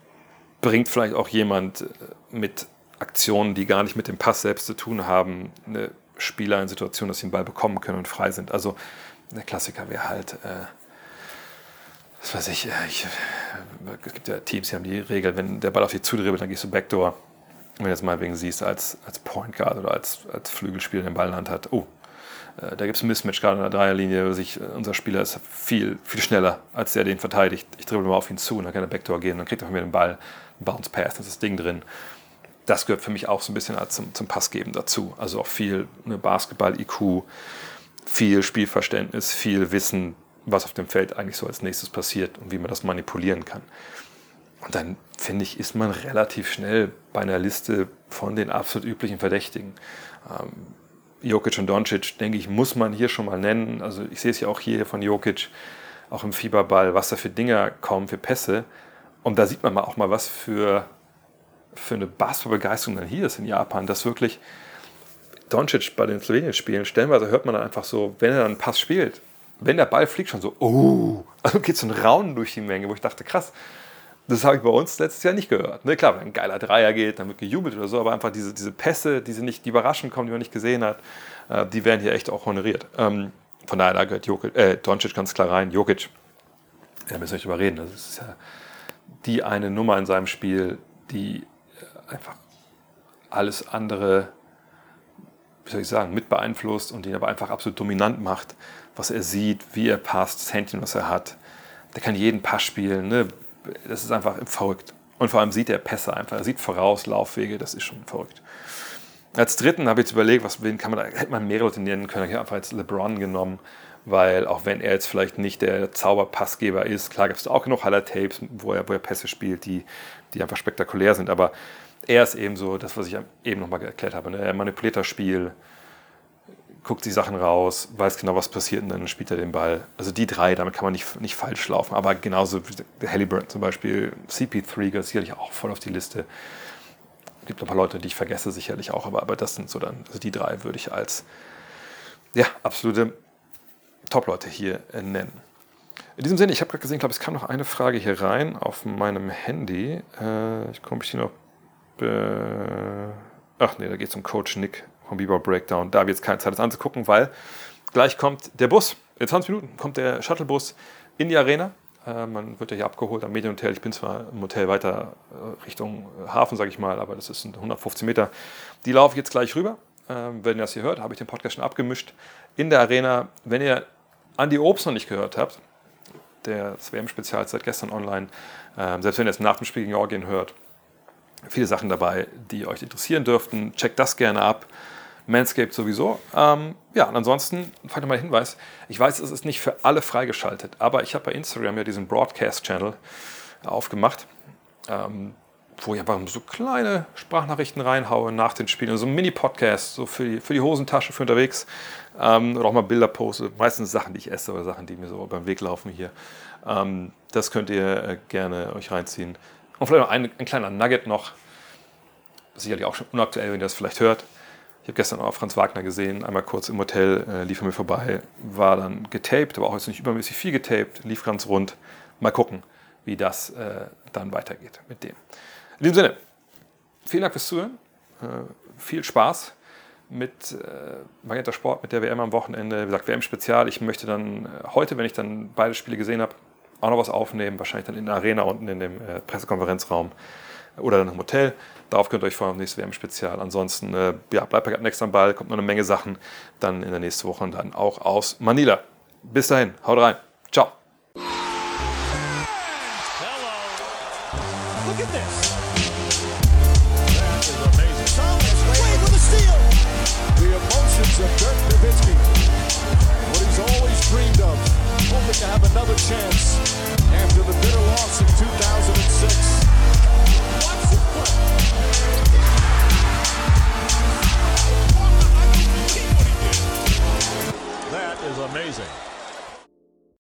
bringt vielleicht auch jemand mit Aktionen, die gar nicht mit dem Pass selbst zu tun haben, eine Spieler in Situation, dass sie den Ball bekommen können und frei sind. Also der Klassiker wäre halt, äh, was weiß ich, äh, ich, es gibt ja Teams, die haben die Regel, wenn der Ball auf dich zudribbelt, dann gehst du Backdoor. Wenn du jetzt mal wegen siehst, als, als Point Guard oder als, als Flügelspieler den Ball in der Hand hat, oh, äh, da gibt es ein Mismatch gerade in der Dreierlinie, sich, äh, unser Spieler ist viel, viel schneller, als der den verteidigt. Ich dribbel mal auf ihn zu und dann kann er Backdoor gehen, dann kriegt er von mir den Ball, einen Bounce Pass, das ist das Ding drin. Das gehört für mich auch so ein bisschen zum, zum Passgeben dazu. Also auch viel ne, Basketball-IQ, viel Spielverständnis, viel Wissen, was auf dem Feld eigentlich so als nächstes passiert und wie man das manipulieren kann. Und dann finde ich, ist man relativ schnell bei einer Liste von den absolut üblichen Verdächtigen. Ähm, Jokic und Doncic, denke ich, muss man hier schon mal nennen. Also ich sehe es ja auch hier von Jokic, auch im Fieberball, was da für Dinger kommen, für Pässe. Und da sieht man mal auch mal, was für, für eine Basketballbegeisterung dann hier ist in Japan, dass wirklich Doncic bei den Slowenien-Spielen, stellenweise hört man dann einfach so, wenn er dann einen Pass spielt, wenn der Ball fliegt, schon so, oh, also geht so ein Raunen durch die Menge, wo ich dachte, krass, das habe ich bei uns letztes Jahr nicht gehört. Ne, klar, wenn ein geiler Dreier geht, dann wird gejubelt oder so, aber einfach diese, diese Pässe, die, nicht, die überraschend kommen, die man nicht gesehen hat, äh, die werden hier echt auch honoriert. Ähm, von daher, da gehört Jokic, äh, Doncic ganz klar rein. Jokic, da müssen wir nicht drüber reden. Das ist ja die eine Nummer in seinem Spiel, die äh, einfach alles andere, wie soll ich sagen, mit beeinflusst und ihn aber einfach absolut dominant macht, was er sieht, wie er passt, das Händchen, was er hat. Der kann jeden Pass spielen. Ne? Das ist einfach verrückt. Und vor allem sieht er Pässe einfach. Er sieht voraus, Laufwege, das ist schon verrückt. Als dritten habe ich jetzt überlegt, was wen kann man da, hätte man mehrere Leute nennen können. Ich habe einfach jetzt LeBron genommen, weil auch wenn er jetzt vielleicht nicht der Zauberpassgeber ist, klar gibt es auch genug Highlight-Tapes, wo er, wo er Pässe spielt, die, die einfach spektakulär sind. Aber er ist eben so, das, was ich eben nochmal erklärt habe. Ne? Er manipuliert das Spiel, guckt die Sachen raus, weiß genau, was passiert und dann spielt er den Ball. Also die drei, damit kann man nicht, nicht falsch laufen. Aber genauso wie Halliburton zum Beispiel, CP3 gehört sicherlich auch voll auf die Liste. Es gibt ein paar Leute, die ich vergesse sicherlich auch, aber, aber das sind so dann, also die drei würde ich als ja, absolute Top-Leute hier nennen. In diesem Sinne, ich habe gerade gesehen, glaube, es kam noch eine Frage hier rein auf meinem Handy. Äh, ich komme ich die noch. Äh, ach nee, da geht es um Coach Nick vom Bebop Breakdown. Da habe ich jetzt keine Zeit, das anzugucken, weil gleich kommt der Bus. In 20 Minuten kommt der Shuttlebus in die Arena. Äh, man wird ja hier abgeholt am Medienhotel. Ich bin zwar im Hotel weiter äh, Richtung Hafen, sage ich mal, aber das sind 115 Meter. Die laufe ich jetzt gleich rüber. Äh, wenn ihr das hier hört, habe ich den Podcast schon abgemischt. In der Arena, wenn ihr Andy Obst noch nicht gehört habt, der WM-Spezial seit gestern online, äh, selbst wenn ihr es nach dem Spiel gegen Georgien hört, viele Sachen dabei, die euch interessieren dürften. Checkt das gerne ab. Manscaped sowieso. Ähm, ja, und ansonsten, vielleicht mal Hinweis, ich weiß, es ist nicht für alle freigeschaltet, aber ich habe bei Instagram ja diesen Broadcast-Channel aufgemacht. Ähm, wo ich einfach so kleine Sprachnachrichten reinhaue nach den Spielen. So ein Mini-Podcast, so für die, für die Hosentasche für unterwegs. Ähm, oder auch mal Bilder poste. Meistens Sachen, die ich esse oder Sachen, die mir so beim Weg laufen hier. Ähm, das könnt ihr äh, gerne euch reinziehen. Und vielleicht noch ein, ein kleiner Nugget noch. Sicherlich auch schon unaktuell, wenn ihr das vielleicht hört. Ich habe gestern auch Franz Wagner gesehen, einmal kurz im Hotel, äh, lief er mir vorbei, war dann getaped, aber auch jetzt nicht übermäßig viel getaped, lief ganz rund. Mal gucken, wie das äh, dann weitergeht mit dem. In diesem Sinne, vielen Dank fürs Zuhören. Äh, viel Spaß mit äh, Magenta Sport, mit der WM am Wochenende. Wie gesagt, WM-Spezial. Ich möchte dann äh, heute, wenn ich dann beide Spiele gesehen habe, auch noch was aufnehmen. Wahrscheinlich dann in der Arena unten in dem äh, Pressekonferenzraum oder dann im Hotel. Darauf könnt ihr euch freuen auf nächstes WM-Spezial. Ansonsten äh, ja, bleibt bei next am Ball, kommt noch eine Menge Sachen dann in der nächsten Woche und dann auch aus Manila. Bis dahin, haut rein. Ciao. Look is amazing.